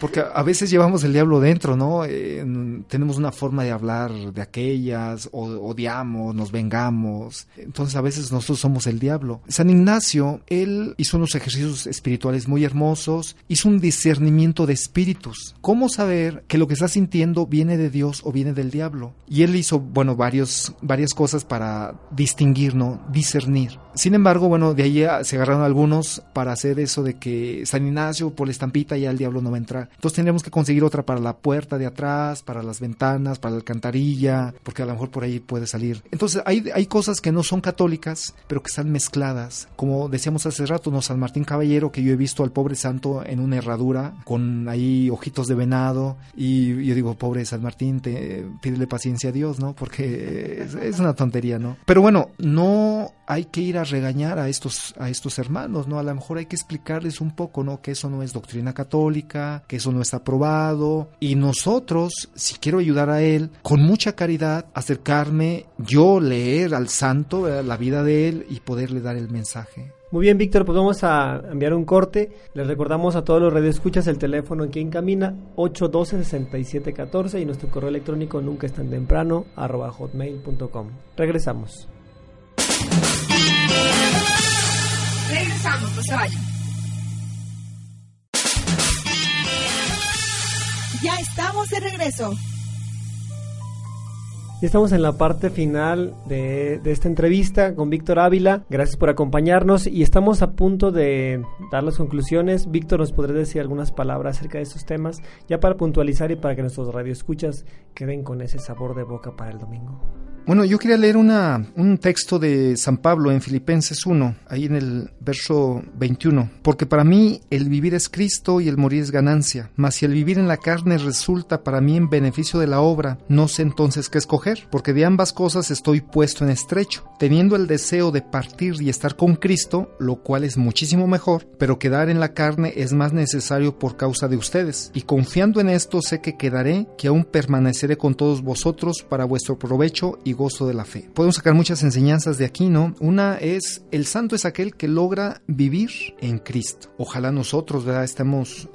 Porque a veces llevamos el diablo dentro, ¿no? Eh, tenemos una forma de hablar de aquellas, o odiamos, nos vengamos. Entonces a veces nosotros somos el diablo. San Ignacio, él hizo unos ejercicios espirituales muy hermosos, hizo un discernimiento de espíritus. ¿Cómo saber que lo que estás sintiendo viene de Dios o viene del diablo? Y él hizo, bueno, varios, varias cosas para distinguir, ¿no? Discernir. Sin embargo, bueno, de ahí se agarraron algunos para hacer eso de que San Ignacio por la estampita ya el diablo no va a entrar. Entonces tendríamos que conseguir otra para la puerta de atrás, para las ventanas, para la alcantarilla, porque a lo mejor por ahí puede salir. Entonces hay, hay cosas que no son católicas, pero que están mezcladas. Como decíamos hace rato, ¿no? San Martín Caballero, que yo he visto al pobre santo en una herradura, con ahí ojitos de venado, y yo digo, pobre San Martín, te, pídele paciencia a Dios, ¿no? Porque es una tontería, ¿no? Pero bueno, no hay que ir a regañar a estos, a estos hermanos, ¿no? A lo mejor hay que explicarles un poco, ¿no? Que eso no es doctrina católica, que eso no está aprobado. Y nosotros, si quiero ayudar a él, con mucha caridad, acercarme, yo leer al santo, la vida de él y poderle dar el mensaje. Muy bien, Víctor, pues vamos a enviar un corte. Les recordamos a todos los radioescuchas el teléfono en quien camina 812-6714 y nuestro correo electrónico nunca es tan temprano hotmail.com. Regresamos. Regresamos, no se vayan. Ya estamos de regreso. Y estamos en la parte final de, de, esta entrevista con Víctor Ávila. Gracias por acompañarnos y estamos a punto de dar las conclusiones. Víctor, ¿nos podría decir algunas palabras acerca de estos temas? Ya para puntualizar y para que nuestros radioescuchas queden con ese sabor de boca para el domingo. Bueno, yo quería leer un texto de San Pablo en Filipenses 1, ahí en el verso 21. Porque para mí el vivir es Cristo y el morir es ganancia. Mas si el vivir en la carne resulta para mí en beneficio de la obra, no sé entonces qué escoger, porque de ambas cosas estoy puesto en estrecho, teniendo el deseo de partir y estar con Cristo, lo cual es muchísimo mejor, pero quedar en la carne es más necesario por causa de ustedes. Y confiando en esto sé que quedaré, que aún permaneceré con todos vosotros para vuestro provecho y gozo de la fe. Podemos sacar muchas enseñanzas de aquí, ¿no? Una es, el santo es aquel que logra vivir en Cristo. Ojalá nosotros, ¿verdad?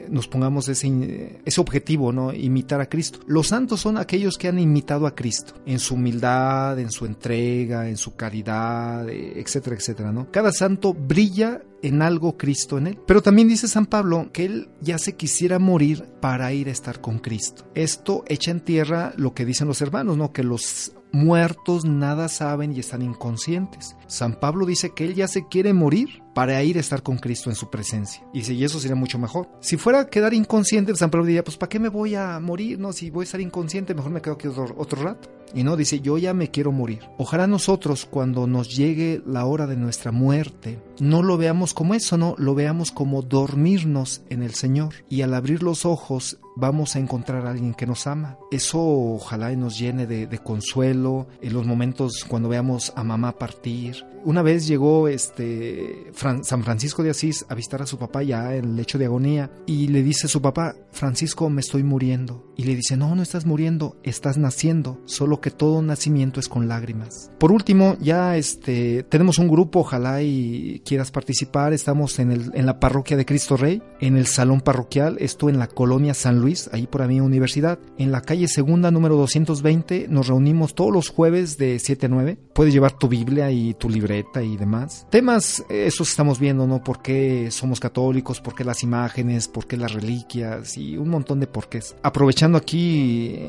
Nos pongamos ese, ese objetivo, ¿no? Imitar a Cristo. Los santos son aquellos que han imitado a Cristo en su humildad, en su entrega, en su caridad, etcétera, etcétera, ¿no? Cada santo brilla en algo Cristo en él. Pero también dice San Pablo que él ya se quisiera morir para ir a estar con Cristo. Esto echa en tierra lo que dicen los hermanos, ¿no? Que los muertos nada saben y están inconscientes. San Pablo dice que él ya se quiere morir para ir a estar con Cristo en su presencia. Y si eso sería mucho mejor. Si fuera a quedar inconsciente, San Pablo diría, pues ¿para qué me voy a morir? No, si voy a estar inconsciente, mejor me quedo aquí otro, otro rato. Y no, dice, yo ya me quiero morir. Ojalá nosotros cuando nos llegue la hora de nuestra muerte, no lo veamos como eso, no, lo veamos como dormirnos en el Señor. Y al abrir los ojos vamos a encontrar a alguien que nos ama. Eso ojalá nos llene de, consuelo en los momentos cuando veamos a mamá partir. Una vez llegó este San Francisco de Asís a visitar a su papá ya en el lecho de agonía y le dice a su papá, Francisco, me estoy muriendo. Y le dice, no, no estás muriendo, estás naciendo, solo que todo nacimiento es con lágrimas. Por último, ya este tenemos un grupo, ojalá y quieras participar, estamos en, el, en la parroquia de Cristo Rey, en el salón parroquial, esto en la colonia San Luis, ahí por mi universidad, en la calle segunda número 220, nos reunimos todos los jueves de 7 a 9. Puedes llevar tu Biblia y tu libreta y demás. Temas, esos estamos viendo, ¿no? ¿Por qué somos católicos? ¿Por qué las imágenes? ¿Por qué las reliquias? Y un montón de porqués. Aprovechando aquí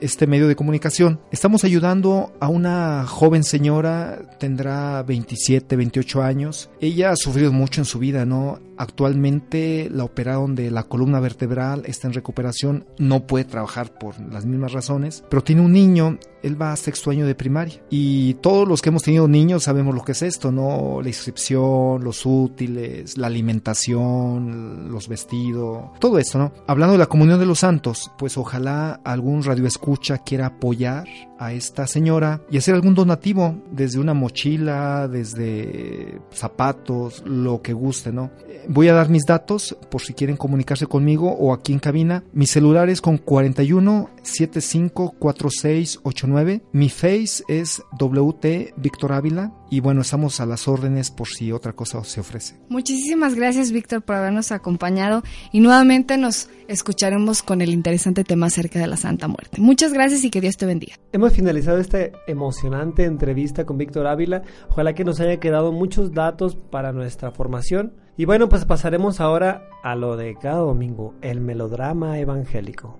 este medio de comunicación. Estamos ayudando a una joven señora, tendrá 27, 28 años. Ella ha sufrido mucho en su vida, ¿no? Actualmente la operaron de la columna vertebral, está en recuperación, no puede trabajar por las mismas razones, pero tiene un niño, él va a sexto año de primaria. Y todos los que hemos tenido niños sabemos lo que es esto, ¿no? La inscripción, los útiles, la alimentación, los vestidos, todo esto, ¿no? Hablando de la comunión de los santos, pues ojalá algún radioescucha quiera apoyar a esta señora y hacer algún donativo, desde una mochila, desde zapatos, lo que guste, ¿no? Voy a dar mis datos por si quieren comunicarse conmigo o aquí en cabina. Mi celular es con 41 75 46 89. Mi face es WT Víctor Ávila y bueno, estamos a las órdenes por si otra cosa se ofrece. Muchísimas gracias Víctor por habernos acompañado y nuevamente nos escucharemos con el interesante tema acerca de la Santa Muerte. Muchas gracias y que Dios te bendiga. Hemos finalizado esta emocionante entrevista con Víctor Ávila. Ojalá que nos haya quedado muchos datos para nuestra formación. Y bueno, pues pasaremos ahora a lo de cada domingo, el melodrama evangélico.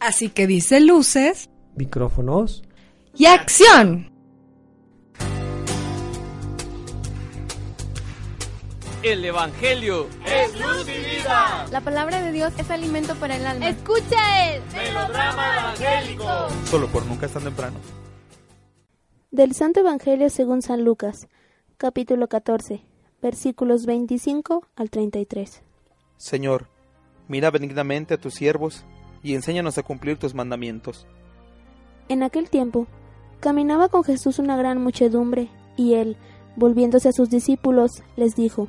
Así que dice luces, Micrófonos. y acción. El Evangelio es luz y vida. La palabra de Dios es alimento para el alma. Escucha el Melodrama evangélico. Solo por nunca es tan temprano. Del Santo Evangelio según San Lucas, capítulo 14, versículos 25 al 33. Señor, mira benignamente a tus siervos y enséñanos a cumplir tus mandamientos. En aquel tiempo, caminaba con Jesús una gran muchedumbre, y él, volviéndose a sus discípulos, les dijo,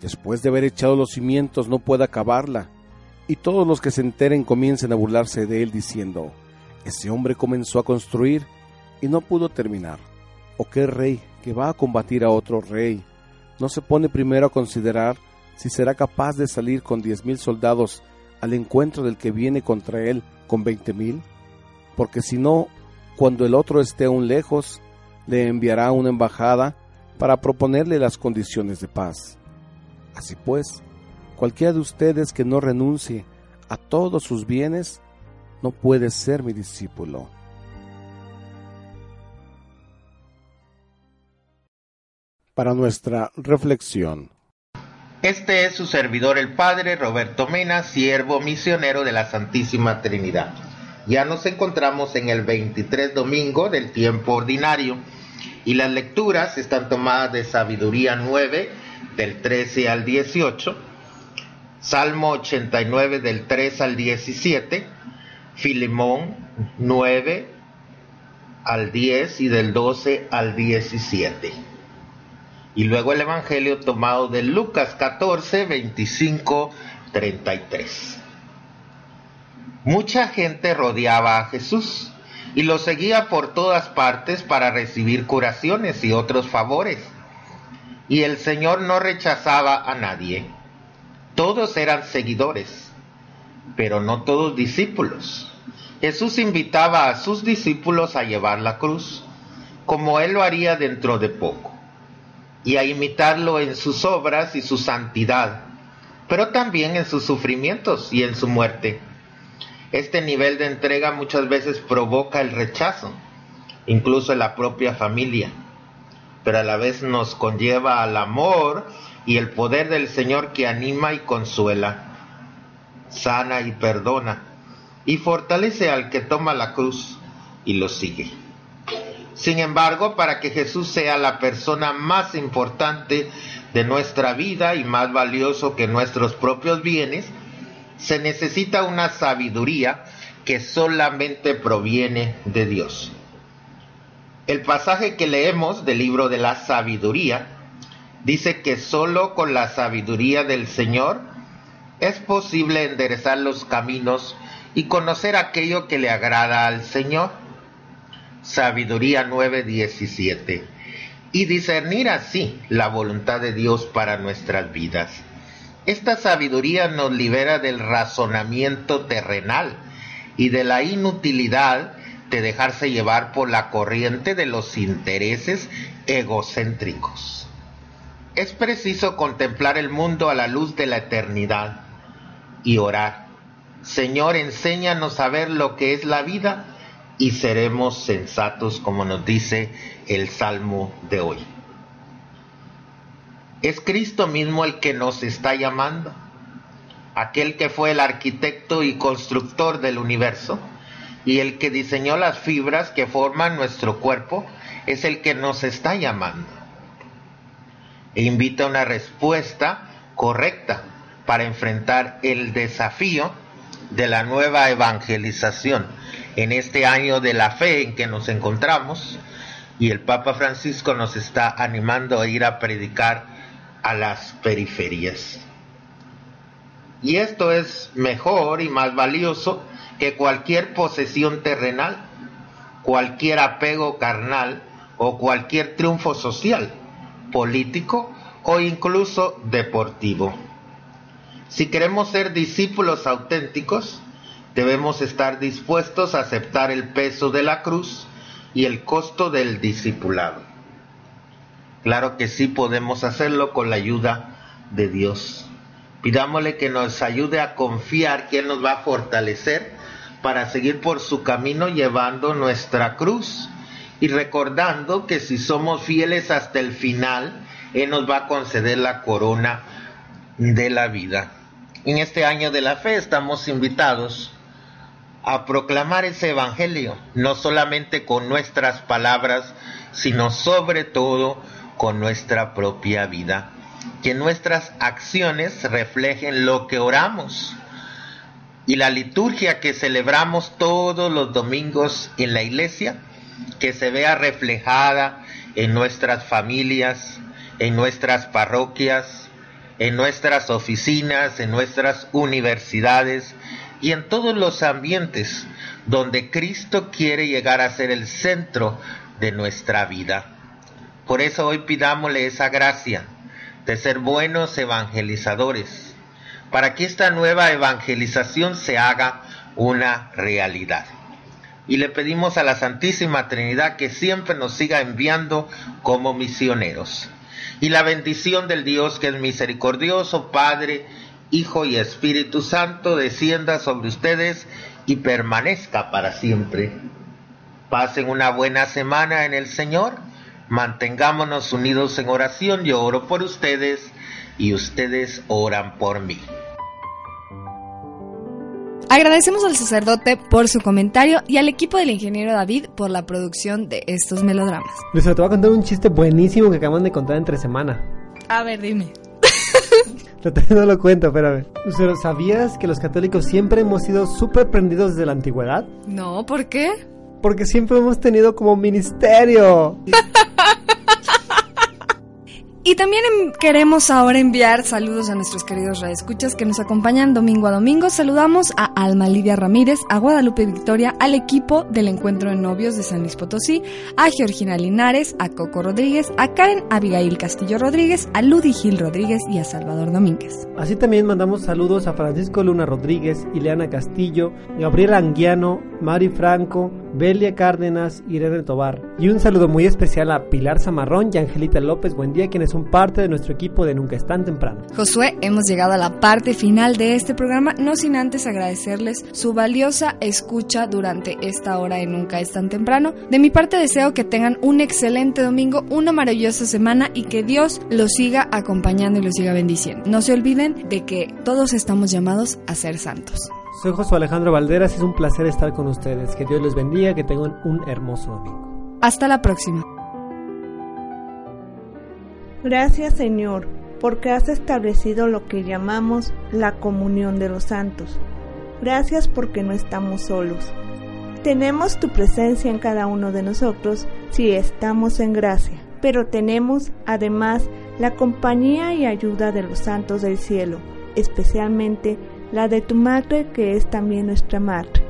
después de haber echado los cimientos, no pueda acabarla, y todos los que se enteren comiencen a burlarse de él diciendo, ese hombre comenzó a construir y no pudo terminar. ¿O qué rey que va a combatir a otro rey no se pone primero a considerar si será capaz de salir con diez mil soldados al encuentro del que viene contra él con veinte mil? Porque si no, cuando el otro esté aún lejos, le enviará una embajada para proponerle las condiciones de paz. Así pues, cualquiera de ustedes que no renuncie a todos sus bienes, no puede ser mi discípulo. Para nuestra reflexión. Este es su servidor el Padre Roberto Mena, siervo misionero de la Santísima Trinidad. Ya nos encontramos en el 23 domingo del tiempo ordinario y las lecturas están tomadas de Sabiduría 9 del 13 al 18, Salmo 89 del 3 al 17, Filemón 9 al 10 y del 12 al 17. Y luego el Evangelio tomado de Lucas 14, 25, 33. Mucha gente rodeaba a Jesús y lo seguía por todas partes para recibir curaciones y otros favores. Y el Señor no rechazaba a nadie. Todos eran seguidores, pero no todos discípulos. Jesús invitaba a sus discípulos a llevar la cruz, como Él lo haría dentro de poco, y a imitarlo en sus obras y su santidad, pero también en sus sufrimientos y en su muerte. Este nivel de entrega muchas veces provoca el rechazo, incluso en la propia familia, pero a la vez nos conlleva al amor y el poder del Señor que anima y consuela, sana y perdona, y fortalece al que toma la cruz y lo sigue. Sin embargo, para que Jesús sea la persona más importante de nuestra vida y más valioso que nuestros propios bienes, se necesita una sabiduría que solamente proviene de Dios. El pasaje que leemos del libro de la sabiduría dice que solo con la sabiduría del Señor es posible enderezar los caminos y conocer aquello que le agrada al Señor. Sabiduría 9:17. Y discernir así la voluntad de Dios para nuestras vidas. Esta sabiduría nos libera del razonamiento terrenal y de la inutilidad de dejarse llevar por la corriente de los intereses egocéntricos. Es preciso contemplar el mundo a la luz de la eternidad y orar. Señor, enséñanos a ver lo que es la vida y seremos sensatos como nos dice el Salmo de hoy. Es Cristo mismo el que nos está llamando, aquel que fue el arquitecto y constructor del universo y el que diseñó las fibras que forman nuestro cuerpo, es el que nos está llamando. E invita una respuesta correcta para enfrentar el desafío de la nueva evangelización en este año de la fe en que nos encontramos y el Papa Francisco nos está animando a ir a predicar a las periferias. Y esto es mejor y más valioso que cualquier posesión terrenal, cualquier apego carnal o cualquier triunfo social, político o incluso deportivo. Si queremos ser discípulos auténticos, debemos estar dispuestos a aceptar el peso de la cruz y el costo del discipulado. Claro que sí podemos hacerlo con la ayuda de Dios. Pidámosle que nos ayude a confiar que Él nos va a fortalecer para seguir por su camino llevando nuestra cruz y recordando que si somos fieles hasta el final, Él nos va a conceder la corona de la vida. En este año de la fe estamos invitados a proclamar ese Evangelio, no solamente con nuestras palabras, sino sobre todo con nuestra propia vida. Que nuestras acciones reflejen lo que oramos. Y la liturgia que celebramos todos los domingos en la iglesia, que se vea reflejada en nuestras familias, en nuestras parroquias, en nuestras oficinas, en nuestras universidades y en todos los ambientes donde Cristo quiere llegar a ser el centro de nuestra vida. Por eso hoy pidámosle esa gracia de ser buenos evangelizadores, para que esta nueva evangelización se haga una realidad. Y le pedimos a la Santísima Trinidad que siempre nos siga enviando como misioneros. Y la bendición del Dios que es misericordioso, Padre, Hijo y Espíritu Santo, descienda sobre ustedes y permanezca para siempre. Pasen una buena semana en el Señor Mantengámonos unidos en oración. Yo oro por ustedes y ustedes oran por mí. Agradecemos al sacerdote por su comentario y al equipo del ingeniero David por la producción de estos melodramas. Les te voy a contar un chiste buenísimo que acaban de contar entre semana. A ver, dime. no lo cuento, espérame. ¿Sabías que los católicos siempre hemos sido súper prendidos desde la antigüedad? No, ¿por qué? Porque siempre hemos tenido como ministerio. Y también queremos ahora enviar saludos a nuestros queridos radioescuchas que nos acompañan domingo a domingo. Saludamos a Alma Lidia Ramírez, a Guadalupe Victoria, al equipo del Encuentro de Novios de San Luis Potosí, a Georgina Linares, a Coco Rodríguez, a Karen Abigail Castillo Rodríguez, a Ludi Gil Rodríguez y a Salvador Domínguez. Así también mandamos saludos a Francisco Luna Rodríguez, Ileana Castillo, Gabriel Anguiano, Mari Franco, Belia Cárdenas, Irene Tobar. Y un saludo muy especial a Pilar Zamarrón y Angelita López. Buen día, quienes son parte de nuestro equipo de Nunca es tan temprano. Josué, hemos llegado a la parte final de este programa, no sin antes agradecerles su valiosa escucha durante esta hora de Nunca es tan temprano. De mi parte deseo que tengan un excelente domingo, una maravillosa semana y que Dios los siga acompañando y los siga bendiciendo. No se olviden de que todos estamos llamados a ser santos. Soy Josué Alejandro Valderas es un placer estar con ustedes. Que Dios les bendiga, que tengan un hermoso domingo. Hasta la próxima. Gracias Señor, porque has establecido lo que llamamos la comunión de los santos. Gracias porque no estamos solos. Tenemos tu presencia en cada uno de nosotros si estamos en gracia, pero tenemos además la compañía y ayuda de los santos del cielo, especialmente la de tu madre que es también nuestra madre.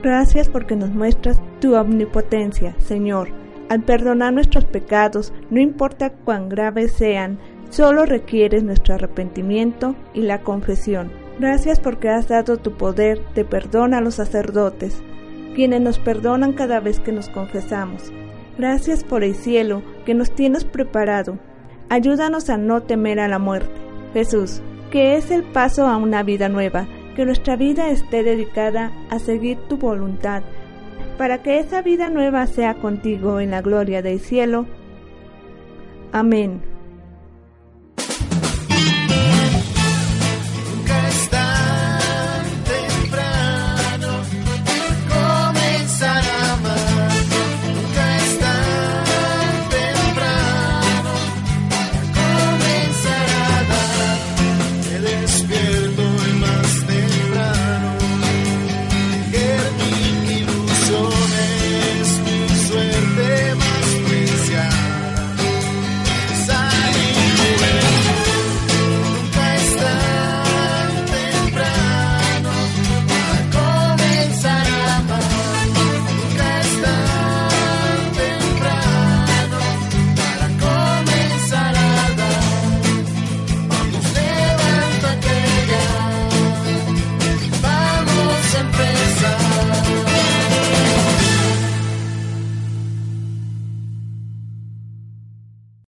Gracias porque nos muestras tu omnipotencia, Señor, al perdonar nuestros pecados, no importa cuán graves sean, Solo requieres nuestro arrepentimiento y la confesión. Gracias porque has dado tu poder de perdón a los sacerdotes, quienes nos perdonan cada vez que nos confesamos. Gracias por el cielo que nos tienes preparado. Ayúdanos a no temer a la muerte. Jesús, que es el paso a una vida nueva, que nuestra vida esté dedicada a seguir tu voluntad, para que esa vida nueva sea contigo en la gloria del cielo. Amén.